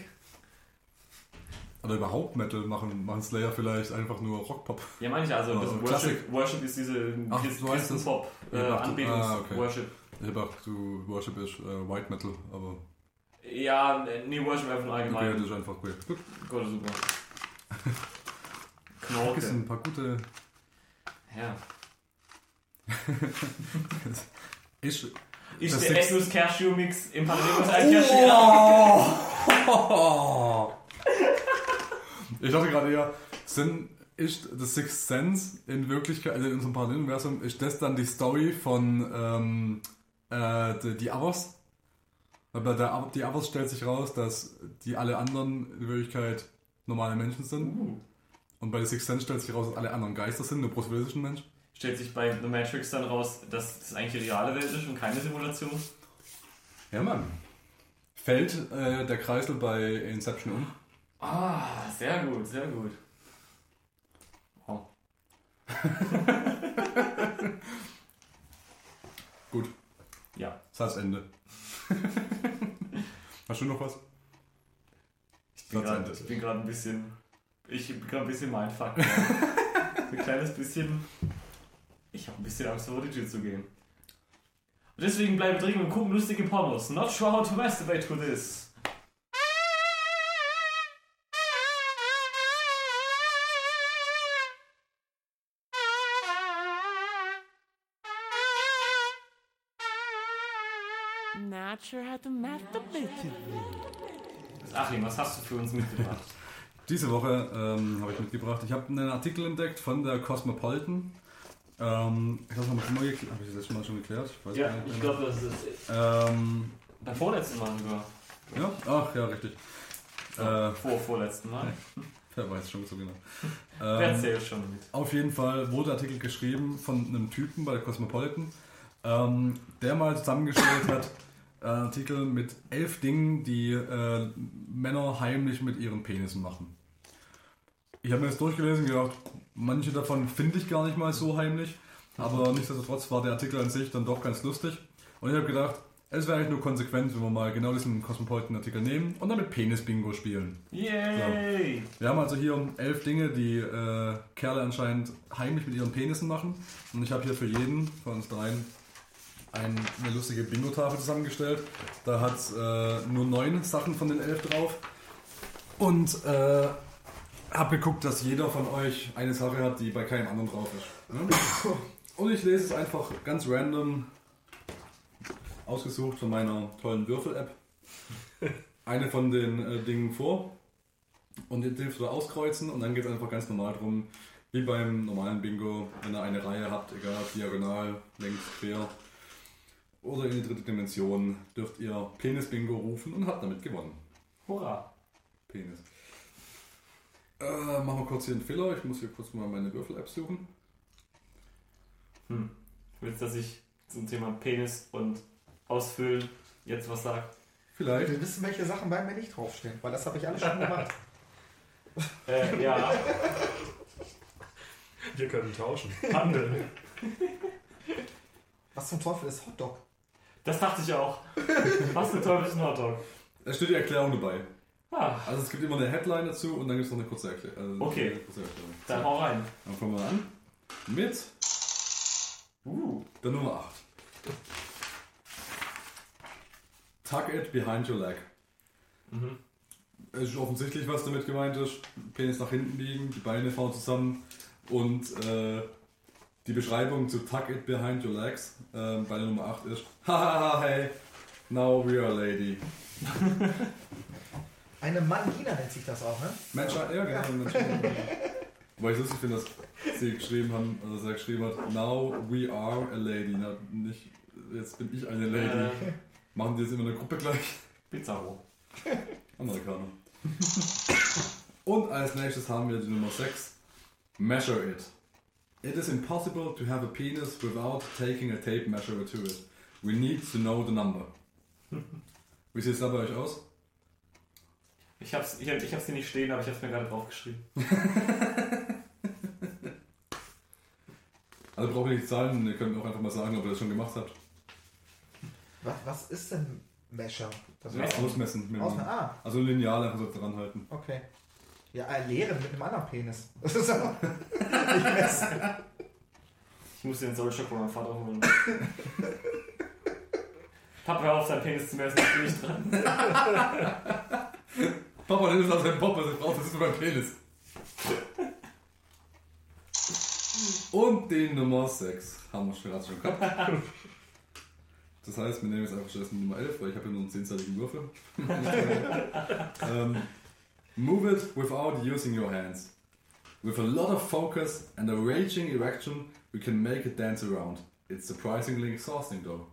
Oder überhaupt Metal machen, machen Slayer vielleicht einfach nur Rockpop. Ja, meine ich also. Das Also Worship, Worship ist diese Ach, das? Christenpop äh, Ich dachte- Anbetungs ah. Ich habe auch, du Worship ist äh, White Metal, aber Ja, nee, Worship einfach nur okay, allgemein. das ist einfach cool. Gut, Gott, super. Knorke sind Knorke. ein paar gute. Ja. <laughs> Ist, Ist Das der Ethnos Cashew Mix im Paradies ein Cashew? Ich dachte gerade eher, sind, ist The Sixth Sense in Wirklichkeit, also in unserem Paralleluniversum, ist das dann die Story von ähm, äh, die, die? Weil bei der, die Others stellt sich raus, dass die alle anderen in Wirklichkeit normale Menschen sind. Uh. Und bei The Sixth Sense stellt sich raus, dass alle anderen Geister sind, nur Bruce Willis ist ein Mensch. Stellt sich bei The Matrix dann raus, dass das eigentlich die reale Welt ist und keine Simulation? Ja, Mann. Fällt äh, der Kreisel bei Inception um? Ah, sehr gut, sehr gut. Wow. <laughs> Gut, Ja. das ist das Ende. <laughs> Hast du noch was? Ich bin gerade ein bisschen. Ich bin gerade ein bisschen mindfuck. <laughs> ein kleines bisschen. Ich habe ein bisschen Angst vor die Tür zu gehen. Und deswegen bleibe drin und gucken lustige Pornos. Not sure how to masturbate to this. Not sure how to masturbate. Achim, was hast du für uns mitgebracht? <laughs> Diese Woche ähm, habe ich mitgebracht. Ich habe einen Artikel entdeckt von der Cosmopolitan. Ähm, ich weiß noch mal geklärt. Habe ich das schon mal schon geklärt? Ich weiß ja, gar nicht ich glaube, das ist Ähm, beim vorletzten Mal sogar. ja, ach ja, richtig. Äh, Vor vorletzten Mal. <laughs> wer weiß schon so genau. <laughs> Wer Ähm, erzählt schon mit? Auf jeden Fall wurde Artikel geschrieben von einem Typen bei der Cosmopolitan, ähm, der mal zusammengestellt hat, äh, Artikel mit elf Dingen, die äh, Männer heimlich mit ihren Penissen machen. Ich habe mir das durchgelesen und gedacht, manche davon finde ich gar nicht mal so heimlich, aber nichtsdestotrotz war der Artikel an sich dann doch ganz lustig. Und ich habe gedacht, es wäre eigentlich nur konsequent, wenn wir mal genau diesen Cosmopolitan-Artikel nehmen und damit Penis-Bingo spielen. Yay! Wir haben also hier elf Dinge, die äh, Kerle anscheinend heimlich mit ihren Penissen machen. Und ich habe hier für jeden von uns dreien ein, eine lustige Bingo-Tafel zusammengestellt. Da hat äh, nur neun Sachen von den elf drauf. Und äh, habe geguckt, dass jeder von euch eine Sache hat, die bei keinem anderen drauf ist. Ne? Und ich lese es einfach ganz random ausgesucht von meiner tollen Würfel-App. Eine von den äh, Dingen vor. Und ihr dürft da auskreuzen und dann geht es einfach ganz normal drum, wie beim normalen Bingo, wenn ihr eine Reihe habt, egal ob diagonal, längs, quer oder in die dritte Dimension, dürft ihr Penis-Bingo rufen und habt damit gewonnen. Hurra. Penis. Äh, machen wir kurz hier einen Fehler. Ich muss hier kurz mal meine Würfel-App suchen. Hm. Willst du, dass ich zum Thema Penis und Ausfüllen jetzt was sage? Vielleicht. Wir wissen, welche Sachen bei mir nicht draufstehen, weil das habe ich alles schon gemacht. <laughs> Äh, ja. Wir können tauschen. Handeln. Was zum Teufel ist Hotdog? Das dachte ich auch. Was für Teufel ist ein Hotdog? Da steht die Erklärung dabei. Ah, Also es gibt immer eine Headline dazu und dann gibt es noch eine kurze Erklärung. Also Okay. kurze Erklärung. dann hau rein. Dann fangen wir an mit Uh. der Nummer 8. Tuck it behind your leg. Mhm. Es ist offensichtlich, was damit gemeint ist. Penis nach hinten liegen, die Beine fahren zusammen und äh, die Beschreibung zu Tuck it behind your legs äh, bei der Nummer 8 ist <laughs> Hahaha, hey, now we are a lady. <laughs> Eine Mangina nennt sich das auch, ne? Mensch, ja, gerne. Mensch, <laughs> Weil ich lustig finde, dass sie geschrieben haben, also dass er geschrieben hat, now we are a lady. Na, nicht, jetzt bin ich eine Lady. Äh, Machen die jetzt immer in der Gruppe gleich? Pizarro. <laughs> Amerikaner. Und als nächstes haben wir die Nummer 6. Measure it. It is impossible to have a penis without taking a tape measure to it. We need to know the number. Wie sieht es da bei euch aus? Ich hab's, ich, ich hab's hier nicht stehen, aber ich hab's mir gerade draufgeschrieben. <laughs> Also brauche ich nicht zahlen, ihr könnt auch einfach mal sagen, ob ihr das schon gemacht habt. Was, was ist denn Mesher? Das Messer. ist Ausmessen. Mit aus, dem, ah, also Lineal einfach so dran halten. okay. Ja, äh, leeren mit einem anderen Penis. Das ist aber <laughs> nicht messen. Ich muss den Soulshock von meinem Vater holen. <laughs> Papa, hör auf, sein Penis zu messen, ich bin nicht dran. Papa, das ist aus deinem Pop, ich brauche, das ist mein Penis. Und die Nummer 6 haben wir schon gerade schon gehabt. Das heißt, wir nehmen jetzt einfach stattdessen Nummer 11, weil ich habe ja nur einen 10-zeitigen Würfel. <laughs> ähm, move it without using your hands. With a lot of focus and a raging erection, we can make it dance around. It's surprisingly exhausting though.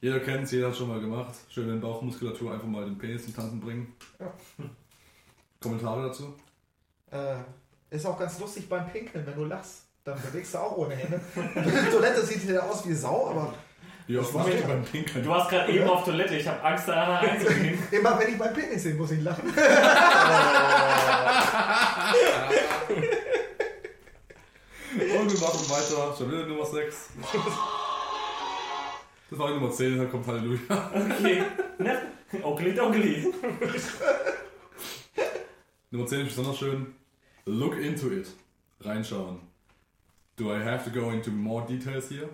Jeder kennt es, jeder hat schon mal gemacht. Schön in Bauchmuskulatur einfach mal den Penis zum Tanzen bringen. Ja. <laughs> Kommentare dazu? Äh, ist auch ganz lustig beim Pinkeln, wenn du lachst. Dann bewegst du auch ohne Hände. Die Toilette sieht ja aus wie Sau, aber oft Das macht war- beim Pinkeln? Du warst gerade eben auf Toilette, ich habe Angst, da einzugehen. <laughs> immer wenn ich meinen Penis sehe, muss ich lachen. <laughs> Und wir machen weiter. Schon wieder Nummer 6. Das war die Nummer 10, dann kommt Halleluja. Okay. Ne? Onkli Donkli. Nummer 10 ist besonders schön. Look into it. Reinschauen. Do I have to go into more details here?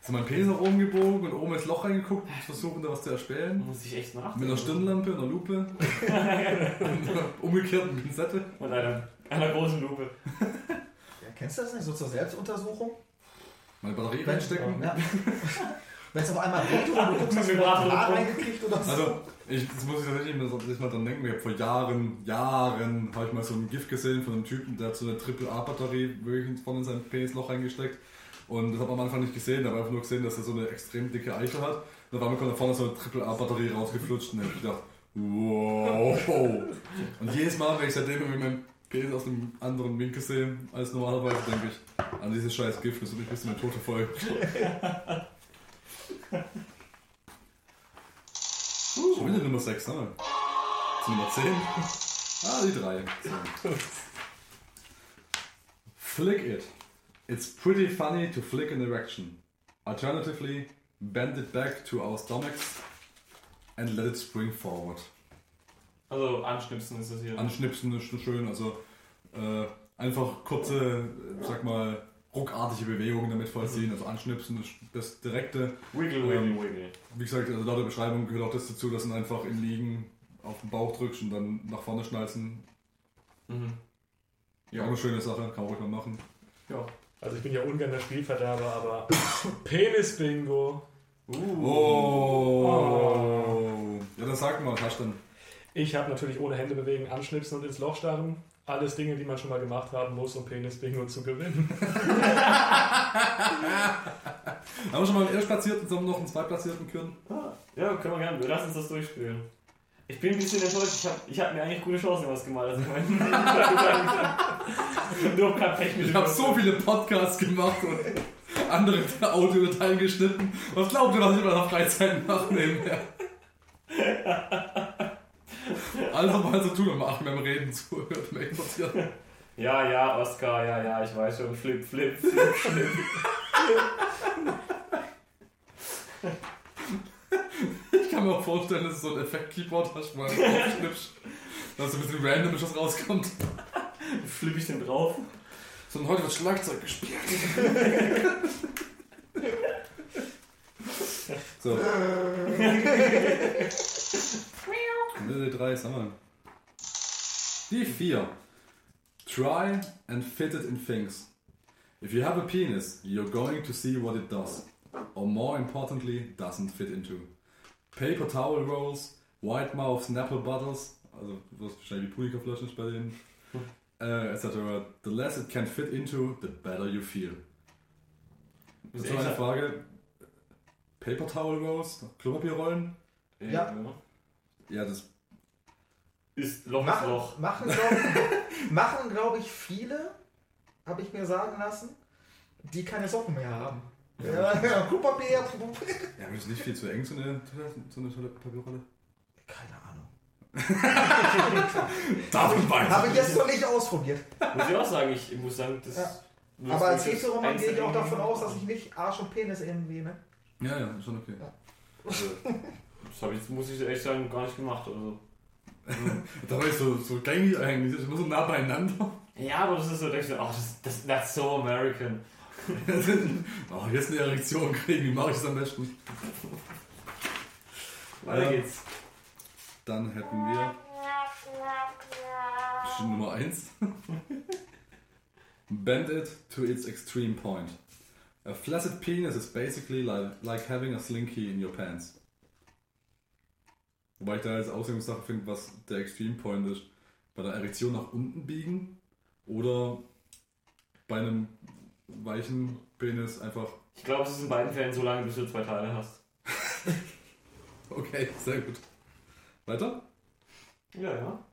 Ist mein Penis nach oben gebogen und oben ins Loch reingeguckt und versuchen da was zu erspähen? Muss ich echt nachdenken. Mit einer Stirnlampe, einer Lupe, <laughs> und einer umgekehrten Pinzette. Und einer, einer großen Lupe. Ja, kennst du das nicht so zur Selbstuntersuchung? Meine Batterie reinstecken. Ja. <laughs> Wenn es auf einmal weht oder du guckst, hast du drin. reingekriegt oder so. Also, ich, das muss ich tatsächlich mal, sich mal dran denken. Ich habe vor Jahren, Jahren, habe ich mal so ein GIF gesehen von einem Typen, der hat so eine AAA-Batterie wirklich vorne in sein Penisloch reingesteckt. Und das hat man am Anfang nicht gesehen, aber einfach nur gesehen, dass er so eine extrem dicke Eichel hat. Und auf einmal kommt da vorne so eine AAA-Batterie rausgeflutscht und dann hab ich gedacht, wow. Und jedes Mal, wenn ich seitdem irgendwie meinen Penis aus einem anderen Winkel sehe als normalerweise, denke ich an dieses scheiß GIF, das wird mich bis zu meinem Tod verfolgen. Schon <laughs> wieder Nummer 6, ne? Zu Nummer 10. Ah, die 3. Flick it. It's pretty funny to flick an erection. Alternatively, bend it back to our stomachs and let it spring forward. Also anschnipsen ist das hier. Anschnipsen ist schon schön, also äh, einfach kurze, äh, sag mal, ruckartige Bewegungen damit vollziehen, also anschnipsen, das, das direkte. Wiggle, Ähm, wiggle, wiggle. Wie gesagt, also laut der Beschreibung gehört auch das dazu, dass du einfach im Liegen auf den Bauch drückst und dann nach vorne schnalzen. Mhm. Ja, auch eine schöne Sache, kann man ruhig mal machen. Ja. Also ich bin ja ungern der Spielverderber, aber <coughs> Penis-Bingo. Uh. Oh. Ja, dann sag mal, was hast du denn? Ich habe natürlich ohne Hände bewegen, anschnipsen und ins Loch starren. Alles Dinge, die man schon mal gemacht haben muss, um Penis-Bingo zu gewinnen. <laughs> Haben wir schon mal einen Erstplatzierten, sollen wir noch einen Zweitplatzierten küren? Ah, Ja, können wir gerne. Lass uns das durchspielen. Ich bin ein bisschen enttäuscht. Ich habe ich hab mir eigentlich gute Chancen. Also kein Pech mit Ich habe so viele Podcasts gemacht und andere Audiodateien geschnitten. Was glaubt ihr, was ich in meiner Freizeit mache nebenher? <laughs> Also mal so tun und machen, wenn man reden interessiert. Ja, ja, Oscar, ja, ja, ich weiß schon. Flip, flip, flip, flip. Ich kann mir auch vorstellen, dass du so ein Effekt-Keyboard hast, wo draufknipst. Dass so ein bisschen random ist, was rauskommt. Flipp ich den drauf? So, und heute wird Schlagzeug gespielt. <laughs> so. Die drei, sagen wir. Die vier. Try and fit it in things. If you have a penis, you're going to see what it does. Or more importantly, doesn't fit into. Paper towel rolls, white mouth Snapple bottles, also was wahrscheinlich Punika-Flaschen bei denen, <laughs> äh, etc. The less it can fit into, the better you feel. Das ist eine Frage. Paper towel rolls, Klopapierrollen? Ja. Ja, das Ist Loch ist Machen, Loch. machen glaube <laughs> machen, glaub ich, viele, habe ich mir sagen lassen, die keine Socken mehr haben. Ja, ja, Klopapier. Ja, aber ist nicht viel zu eng, so eine, so eine Toilettenpapierrolle. Keine Ahnung. <laughs> Darum weiß Habe ich jetzt noch nicht ausprobiert. Muss ich auch sagen, ich muss sagen, das. Ja. Aber als ist Heteroman gehe ich auch davon aus, dass ich nicht Arsch und Penis irgendwie, ne? Ja, ja, schon okay. Also, das habe ich, muss ich echt sagen, gar nicht gemacht. Also. <laughs> Da war ich so, so gängig eigentlich, das ist immer so nah beieinander. Ja, aber das ist so, denkst du, oh, das, das, that's so American. <laughs> oh, jetzt eine Erektion kriegen, wie mache ich das am besten? Weiter Ja. geht's. Dann hätten wir Nummer 1. <laughs> Bend it to its extreme point. A flaccid penis is basically like, like having a slinky in your pants. Wobei ich da als Auslegungssache finde, was der Extreme Point ist. Bei der Erektion nach unten biegen oder bei einem weichen Penis einfach. Ich glaube, es ist in beiden Fällen so lange, bis du zwei Teile hast. <laughs> Okay, sehr gut. Weiter? Ja, ja.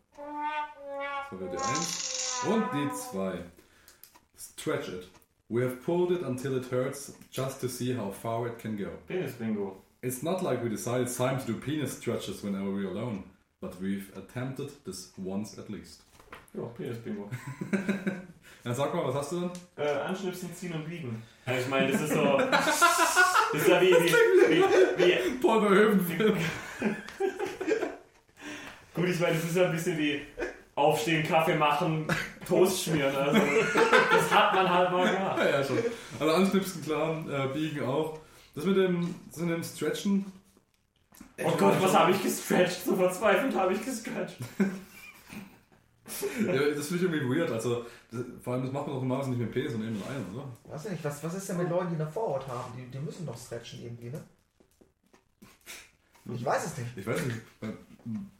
Das war die 1. Und die 2. Stretch it. We have pulled it until it hurts just to see how far it can go. Penis-Bingo. It's not like we decided it's time to do penis stretches whenever we're alone, but we've attempted this once at least. Ja, Penis-Bingo. Dann sag mal, was hast du denn? Äh, anschnipsen, ziehen und biegen. Ja, ich meine, das ist so. <laughs> Das ist ja wie. wie, wie, wie Paul Verhoeven-Film. <laughs> gut, ich meine, das ist ja ein bisschen wie aufstehen, Kaffee machen, Toast schmieren. Also, das hat man halt mal gemacht. Ja, ja, schon. Also anschnipsen, klar, äh, biegen auch. Das mit dem, das mit dem Stretchen. Oh Gott, was habe ich gestretcht? So verzweifelt habe ich gestretcht. <laughs> Ja, das finde ich irgendwie weird. Also, das, vor allem, das macht man doch normalerweise nicht mit dem Penis, sondern eben mit einem, oder? Weiß ich nicht, was, was ist denn mit Leuten, die eine Vorhaut haben? Die, die müssen doch stretchen irgendwie, ne? Ich weiß es nicht. Ich weiß nicht,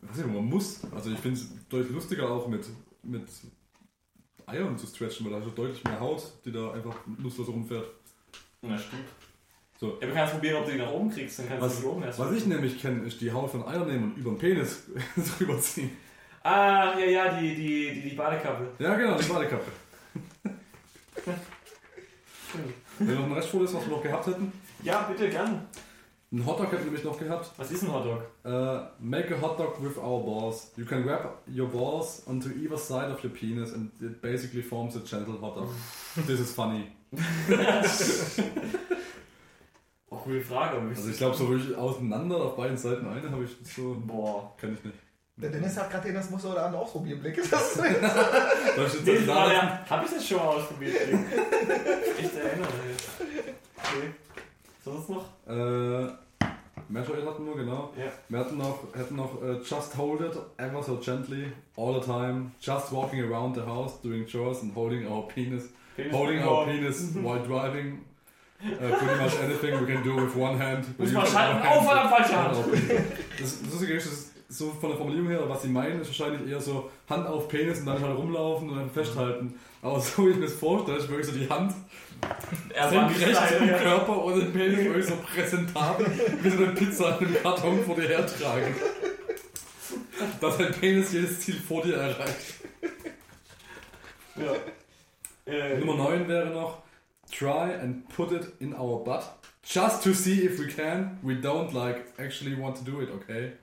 weiß nicht, man muss. Also ich finde es deutlich lustiger auch mit, mit Eiern zu stretchen, weil da hast du deutlich mehr Haut, die da einfach lustlos rumfährt. Na, stimmt. So. Ja, du kannst probieren, ob du die nach oben kriegst, dann kannst Was, du die oben erst. was ich nämlich kenne, ist die Haut von Eiern nehmen und über den Penis <laughs> drüber ziehen. Ah, ja, ja, die, die, die, die Badekappe. Ja genau, die Badekappe. <laughs> Wenn noch ein Restfoto ist, was wir noch gehabt hätten. Ja, bitte, gern. Ein Hotdog wir nämlich noch gehabt. Was ist ein Hotdog? Uh, make a hot dog with our balls. You can wrap your balls onto either side of your penis and it basically forms a gentle hot dog. <laughs> This is funny. <laughs> Oh, coole Frage. Aber Also ich glaube so wirklich auseinander auf beiden Seiten eine habe ich so Boah. kann ich nicht. Der Dennis hat gerade den das muss oder andere ausprobieren Blick. <laughs> Das das das war da. der. Hab ich das schon mal ausprobiert? Echt erinnere mich. Okay. Sonst noch? Äh, Measure hatten wir, genau. Ja. Wir hatten noch, hätten noch äh, Just Hold It, Ever So Gently, All the Time, Just Walking Around the House, Doing Chores and Holding Our Penis, Penis Holding. Our Penis while driving. Uh, pretty much anything we can do with one hand. Muss use schalten. Oh, verdammt, falsche and Hand. Das das ist, dass so von der Formulierung her, was sie meinen, ist wahrscheinlich eher so Hand auf Penis und dann halt rumlaufen und dann festhalten. Aber <laughs> so wie ich mir das vorstelle, ist wirklich so die Hand Er war senkrecht zum ja. Körper Penis wirklich so präsentabel wie so eine Pizza in einem Karton vor dir hertragen. Dass dein Penis jedes Ziel vor dir erreicht. Ja. Äh, Nummer 9 wäre noch Try and put it in our butt. Just to see if we can. We don't like actually want to do it, okay?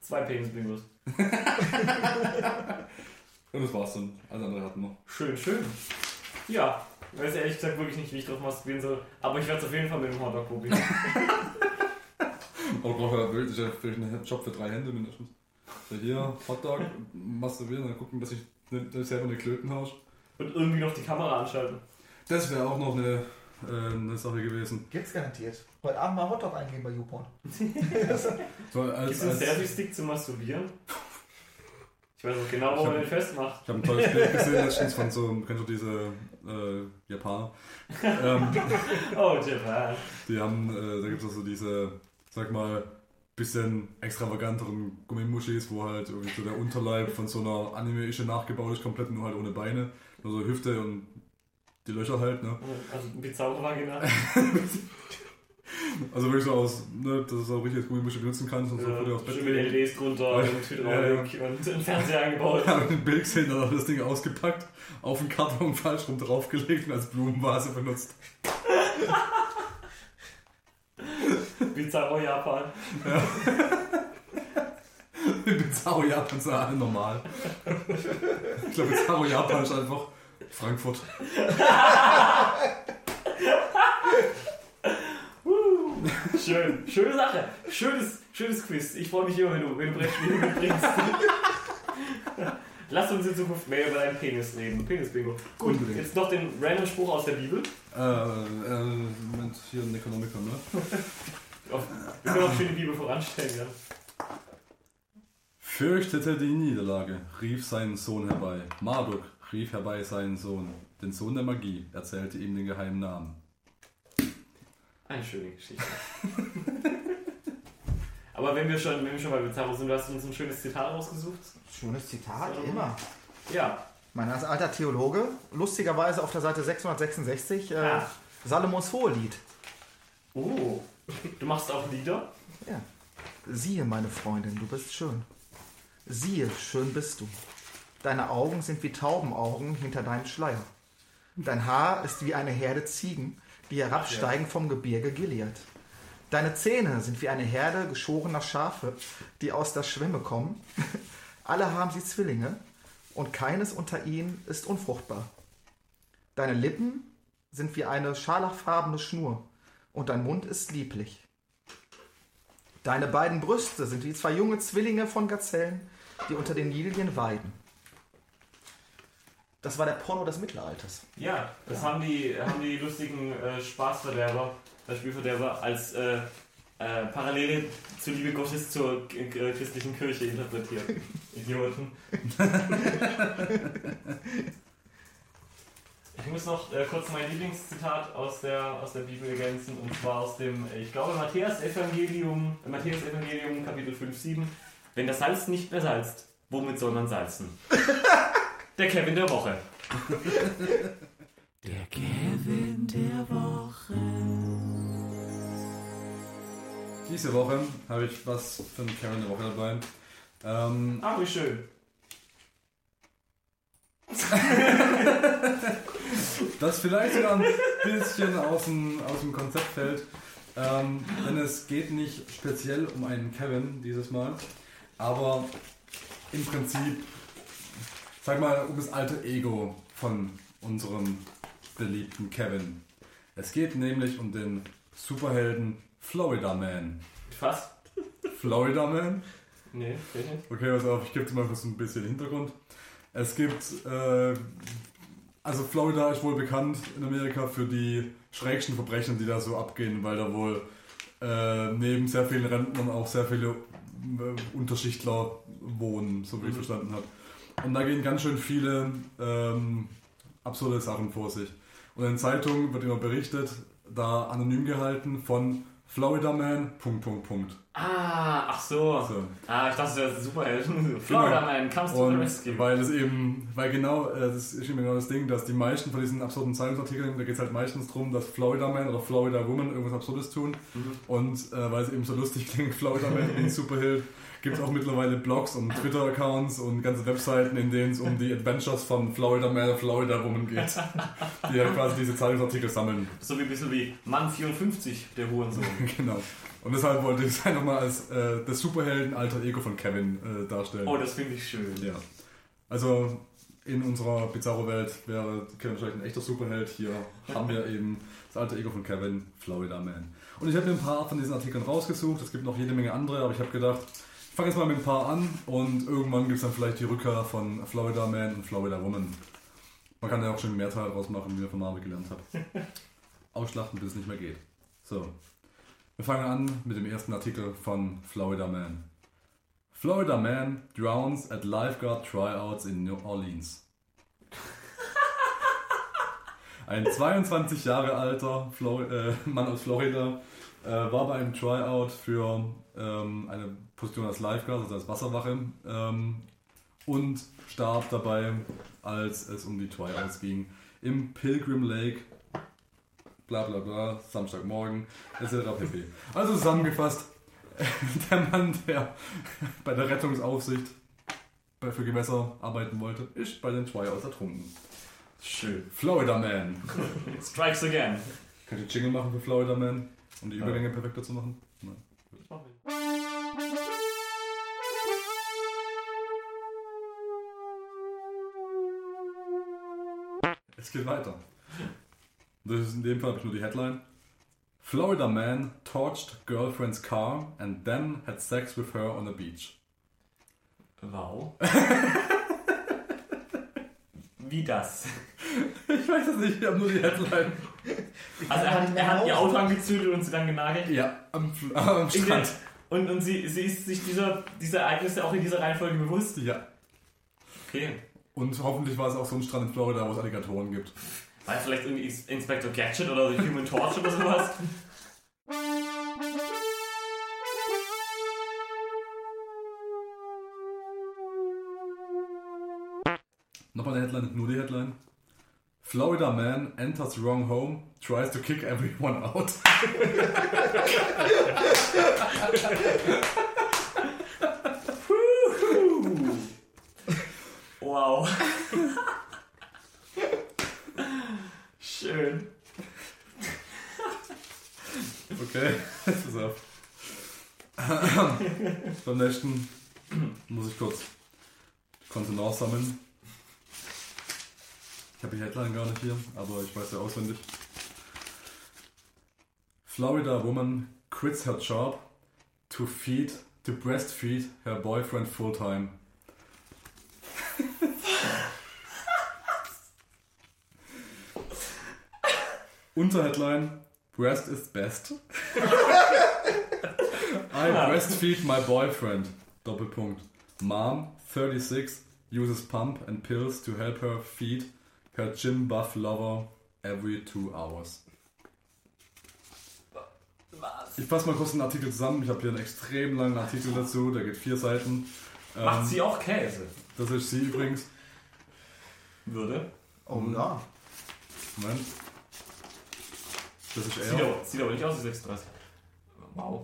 Zwei Penis-Bingos. <laughs> Und das war's dann. Alles andere hatten wir. Schön, schön. Ja, ich weiß ehrlich gesagt wirklich nicht, wie ich drauf masturbieren soll. Aber ich werde es auf jeden Fall mit dem Hotdog probieren. <laughs> Aber braucht er wirklich ja vielleicht einen Job für drei Hände mindestens. So hier, Hotdog, masturbieren, dann gucken, dass ich, dass ich selber eine Klöten hausche. Und irgendwie noch die Kamera anschalten. Das wäre auch noch eine, äh, eine Sache gewesen. Gibt's garantiert. Heute Abend mal Hotdog eingeben bei YouPorn. <laughs> So, als, es einen als, Selfie-Stick zum Masturbieren? Ich weiß auch genau, wo man den festmacht. ich habe ein tolles Bild gesehen letztens von so, kennst du diese äh, Japaner? <laughs> ähm, Oh, Japan. die haben, äh, da gibt es so diese, sag mal, bisschen extravaganteren Gummimuschis, wo halt irgendwie so der Unterleib von so einer Anime-Ische nachgebaut ist, komplett nur halt ohne Beine. Nur so Hüfte und die Löcher halt, ne? Also ein bizarre Vagina. <laughs> Also wirklich so aus, ne, dass du auch richtig als Gummimuschi benutzen kannst und so vor dir aufs Bett Schön mit. LEDs drunter und Hydraulik und ein Fernseher eingebaut. Ja, und ein Bild gesehen, dann hat er das Ding ausgepackt, auf den Karton falsch rum draufgelegt und als Blumenvase benutzt. <laughs> Bizarro Japan. In Bizarro <laughs> Japan sind alle normal. Ich glaube, Bizarro Japan ist einfach Frankfurt. <laughs> <laughs> Schön, schöne Sache. Schönes, schönes Quiz. Ich freue mich immer, wenn du, wenn du Brettspiele mitbringst. <laughs> Lass uns in Zukunft mehr über deinen Penis reden. Penis-Bingo. Gut, Unbedingt. jetzt noch den random Spruch aus der Bibel. Äh, äh, Moment, hier ein Necronomicon, ne? <laughs> Wir können auch schön die Bibel voranstellen, ja. Fürchtete die Niederlage, rief seinen Sohn herbei. Marduk rief herbei seinen Sohn, den Sohn der Magie, erzählte ihm den geheimen Namen. Eine schöne Geschichte. <laughs> Aber wenn wir schon, wenn wir schon bei Bizarro sind, du hast uns ein schönes Zitat rausgesucht. Schönes Zitat, So. immer. Ja. Ist alter Theologe. Lustigerweise auf der Seite 666 äh, Ah. Salomos Hohelied. Oh. Du machst auch Lieder? Ja. Siehe, meine Freundin, du bist schön. Siehe, schön bist du. Deine Augen sind wie Taubenaugen hinter deinem Schleier. Dein Haar ist wie eine Herde Ziegen, die herabsteigen vom Gebirge Gilead. Deine Zähne sind wie eine Herde geschorener Schafe, die aus der Schwemme kommen. <laughs> Alle haben sie Zwillinge und keines unter ihnen ist unfruchtbar. Deine Lippen sind wie eine scharlachfarbene Schnur und dein Mund ist lieblich. Deine beiden Brüste sind wie zwei junge Zwillinge von Gazellen, die unter den Lilien weiden. Das war der Porno des Mittelalters. Ja, das Haben, die, haben die lustigen äh, Spaßverderber, äh, Spielverderber als äh, äh, Parallele zur Liebe Gottes zur äh, christlichen Kirche interpretiert. <laughs> Idioten. Ich muss noch äh, kurz mein Lieblingszitat aus der, aus der Bibel ergänzen und zwar aus dem, ich glaube, Matthäus Evangelium, äh, Matthäus Evangelium Kapitel 5, 7. Wenn das Salz nicht mehr salzt, womit soll man salzen? <laughs> Der Kevin der Woche. <laughs> Der Kevin der Woche. Diese Woche habe ich was für den Karen der Woche dabei. Ähm, Ach, wie schön. <laughs> das vielleicht sogar ein bisschen aus dem, aus dem Konzept fällt. Ähm, denn es geht nicht speziell um einen Kevin dieses Mal, aber im Prinzip, sag mal, um das alte Ego von unserem beliebten Kevin. Es geht nämlich um den Superhelden Florida Man. Fast. Florida Man? Nee, ich nicht. Okay, pass auf, ich gebe dir mal kurz ein bisschen Hintergrund. Es gibt, äh, also Florida ist wohl bekannt in Amerika für die schrägsten Verbrechen, die da so abgehen, weil da wohl äh, neben sehr vielen Rentnern auch sehr viele äh, Unterschichtler wohnen, so wie ich verstanden habe. Und da gehen ganz schön viele ähm, absurde Sachen vor sich. Und in Zeitungen wird immer berichtet, da anonym gehalten von Florida Man, Punkt, Punkt, Punkt. Ah, ach so. So. Ah, ich dachte, das wäre Superheld. Florida Genau. Man, comes to the rescue. weil es eben, weil genau, äh, das ist eben genau das Ding, dass die meisten von diesen absurden Zeitungsartikeln, da geht es halt meistens darum, dass Florida Man oder Florida Woman irgendwas Absurdes tun. Mhm. Und äh, weil es eben so lustig klingt, Florida Man <laughs> ein Superheld, gibt es auch mittlerweile Blogs und Twitter-Accounts und ganze Webseiten, in denen es um die Adventures von Florida Man Florida Woman geht. Die ja quasi diese Zeitungsartikel sammeln. So wie ein bisschen wie Mann 54, der Hurensohn. <laughs> genau. Und deshalb wollte ich es einfach mal als äh, das Superhelden-alter Ego von Kevin äh, darstellen. Oh, das finde ich schön. Ja. Also in unserer Bizarro-Welt wäre Kevin vielleicht ein echter Superheld. Hier haben wir eben das alte Ego von Kevin, Florida Man. Und ich habe mir ein paar von diesen Artikeln rausgesucht. Es gibt noch jede Menge andere, aber ich habe gedacht, fange jetzt mal mit ein paar an und irgendwann gibt es dann vielleicht die Rückkehr von Florida Man und Florida Woman. Man kann ja auch schon mehr Teil draus machen, wie wir von Marvel gelernt haben. <laughs> Ausschlachten, bis es nicht mehr geht. So. Wir fangen an mit dem ersten Artikel von Florida Man. Florida man drowns at lifeguard tryouts in New Orleans. <laughs> Ein 22 Jahre alter Flor äh, Mann aus Florida äh, war bei einem Tryout für ähm, eine Position als Lifeguard, also als Wasserwache, ähm, und starb dabei, als es um die Tryouts ging, im Pilgrim Lake, bla bla bla, Samstagmorgen, etc. pp. Also zusammengefasst, <laughs> der Mann, der bei der Rettungsaufsicht für Gewässer arbeiten wollte, ist bei den Tryouts ertrunken. Schön. Florida Man. <laughs> Strikes again. Ich einen Jingle machen für Florida Man, um die. Übergänge perfekter zu machen? Nein. Es geht weiter. Das ist in dem Fall habe ich nur die Headline. Florida man torched girlfriend's car and then had sex with her on a beach. Wow. <laughs> Wie das? Ich weiß es nicht, ich habe nur die Headline. Also er hat, er hat ihr Auto angezündet und sie dann genagelt. Ja, am, am Strand. Und, und sie, sie ist sich dieser, dieser Ereignisse auch in dieser Reihenfolge bewusst. Ja. Okay. Und hoffentlich war es auch so ein Strand in Florida, wo es Alligatoren gibt. War er vielleicht irgendwie Inspector Gadget oder The Human Torch oder sowas? <laughs> Nochmal eine Headline, nur die Headline. Florida man enters wrong home, tries to kick everyone out. Wow. Schön. Okay, pass auf. Beim nächsten muss ich kurz Kontenance sammeln. Ich habe die Headline gar nicht hier, aber ich weiß ja auswendig. Florida woman quits her job to feed, to breastfeed her boyfriend full time. Unterheadline Breast is best. I breastfeed my boyfriend. Doppelpunkt. Mom, 36, uses pump and pills to help her feed her gym buff lover every two hours. Was? Ich fasse mal kurz den Artikel zusammen. Ich habe hier einen extrem langen Artikel dazu, der geht vier Seiten. Macht Ähm, sie auch Käse? Das ist sie übrigens. Würde. Oh ja. Moment. Das ist Sieht er. aber, sieht aber nicht aus wie 36. Wow.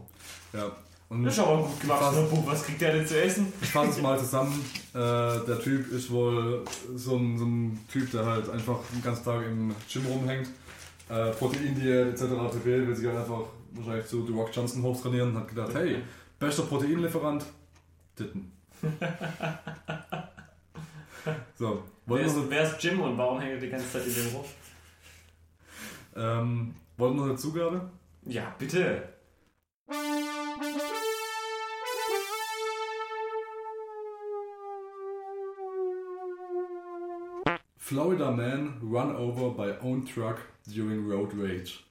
Ja. Und Das ist aber ein gut gewachsener. Buch. Was kriegt der denn zu essen? Ich fasse es mal zusammen. Äh, der Typ ist wohl so ein, so ein Typ, der halt einfach den ganzen Tag im Gym rumhängt. Äh, Proteindiät etc. pp. will sich halt einfach wahrscheinlich zu The Rock Johnson hochtrainieren und hat gedacht, hey, bester Proteinlieferant, Titten. <laughs> so, Wer wollen ist, wer ist Jim und warum hängt er die ganze Zeit in dem rum? ähm, wollen wir noch eine Zugabe? Ja, bitte. Florida man run over by own truck during road rage.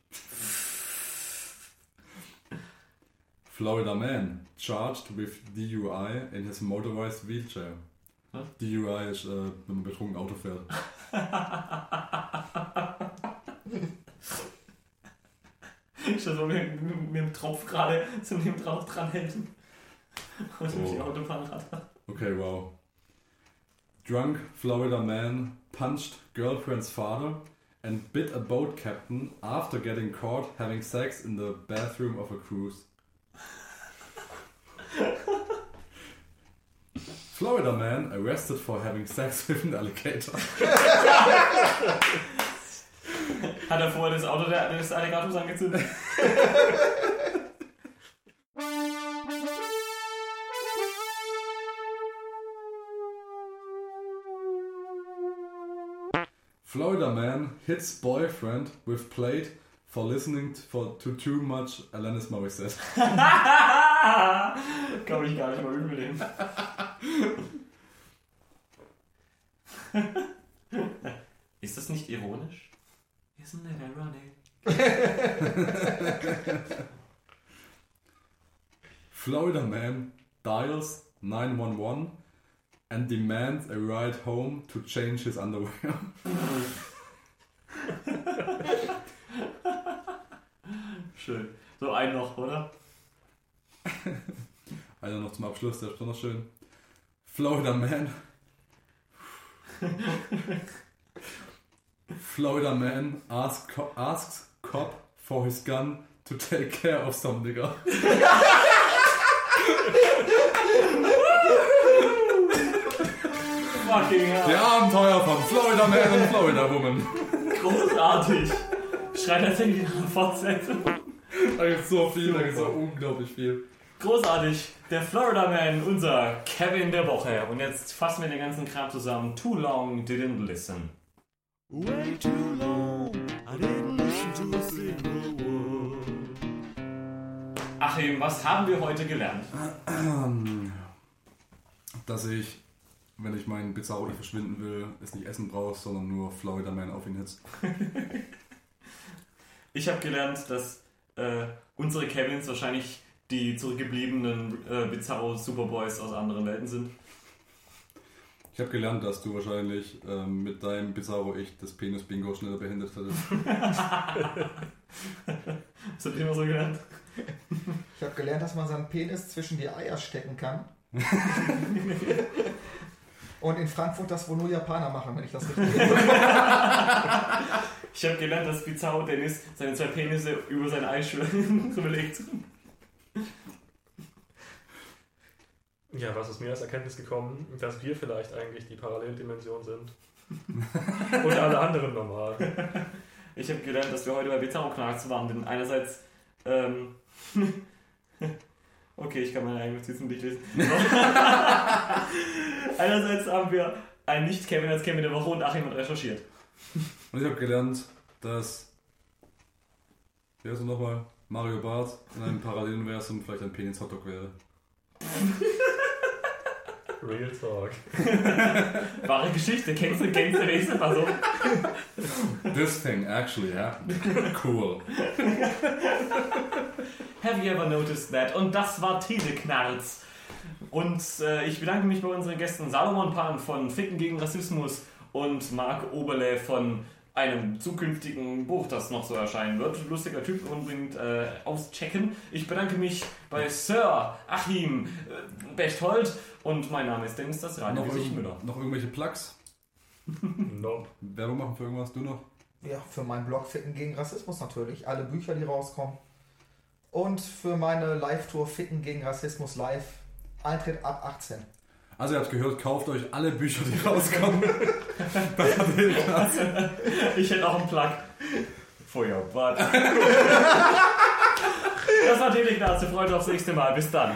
Florida man charged with DUI in his motorized wheelchair. Was? DUI ist, äh, wenn man betrunken Auto fährt. <laughs> Ich so mit, mit, mit dem Tropf gerade zu dem drauf dran hält. Und Oh. die Autobahn hat. Okay, wow. Drunk Florida man punched girlfriend's father and bit a boat captain after getting caught having sex in the bathroom of a cruise. Florida man arrested for having sex with an alligator. Hat er vorher das Auto des Alligators angezündet? <laughs> Florida man hits boyfriend with plate for listening to, for, to too much Alanis Morissette. <laughs> Kann ich gar nicht mal übel <laughs> nehmen. Ist das nicht ironisch? Isn't it ironic? Florida man dials 911 and demands a ride home to change his underwear. <laughs> Schön. So ein noch, oder? <laughs> Also noch zum Abschluss, der ist besonders schön. Florida man. <laughs> Florida man asks, asks cop for his gun to take care of some nigger. Fucking hell. Der Abenteuer von Florida man und Florida woman. Großartig. Schreit tatsächlich nach einer Fortsetzung. Da gibt's so viel, da gibt's so unglaublich viel. Großartig. Der Florida Man, unser Kevin der Woche. Und jetzt fassen wir den ganzen Kram zusammen. Too long didn't listen. Way too long, I didn't listen to a single word. Achim, was haben wir heute gelernt? Dass ich, wenn ich meinen Bizarro nicht verschwinden will, es nicht essen brauche, sondern nur Florida Man auf ihn hitzt. <laughs> Ich habe gelernt, dass äh, unsere Kevins wahrscheinlich die zurückgebliebenen äh, Bizarro Superboys aus anderen Welten sind. Ich habe gelernt, dass du wahrscheinlich ähm, mit deinem Bizarro ich das Penis-Bingo schneller beendet hättest. <laughs> Das habt ihr immer so gelernt. Ich habe gelernt, dass man seinen Penis zwischen die Eier stecken kann. <laughs> Und in Frankfurt das wohl nur Japaner machen, wenn ich das richtig <laughs> sehe. Ich habe gelernt, dass Bizarro Dennis seine zwei Penisse über sein Eischwör drüber <laughs> legt. Ja, was ist mir als Erkenntnis gekommen, dass wir vielleicht eigentlich die Paralleldimension sind. <laughs> Und alle anderen normal. Ich habe gelernt, dass wir heute bei Bizarro Knarks waren, denn einerseits, ähm, okay, ich kann meine eigenen Notizen nicht lesen. <laughs> einerseits haben wir einen Nicht-Kevin als Kevin der Woche und Achim hat recherchiert. Und ich habe gelernt, dass. Wie heißt er nochmal? Mario Barth in einem Paralleluniversum vielleicht ein Penis-Hotdog wäre. <laughs> Real Talk. <laughs> Wahre Geschichte, kennst du, kennst du nächste Person? This thing actually happened. Cool. Have you ever noticed that? Und das war Teleknarz. Und äh, ich bedanke mich bei unseren Gästen Salomon Pan von Ficken gegen Rassismus und Marc Oberle von einem zukünftigen Buch, das noch so erscheinen wird. Lustiger Typ, unbedingt äh, auschecken. Ich bedanke mich bei Sir Achim äh, Bechtold und mein Name ist Dennis das Radio Noch, irgend- noch irgendwelche Plugs? <laughs> Nope. Werbung machen für irgendwas? Du noch? Ja, für meinen Blog Ficken gegen Rassismus natürlich. Alle Bücher, die rauskommen. Und für meine Live-Tour Ficken gegen Rassismus live. Eintritt ab 18. Also ihr habt gehört, kauft euch alle Bücher, die rauskommen. <laughs> das hat Platz. Ich hätte auch einen Plug. Feuerbad. <laughs> das war Teleknarz. Wir freuen uns aufs nächste Mal. Bis dann.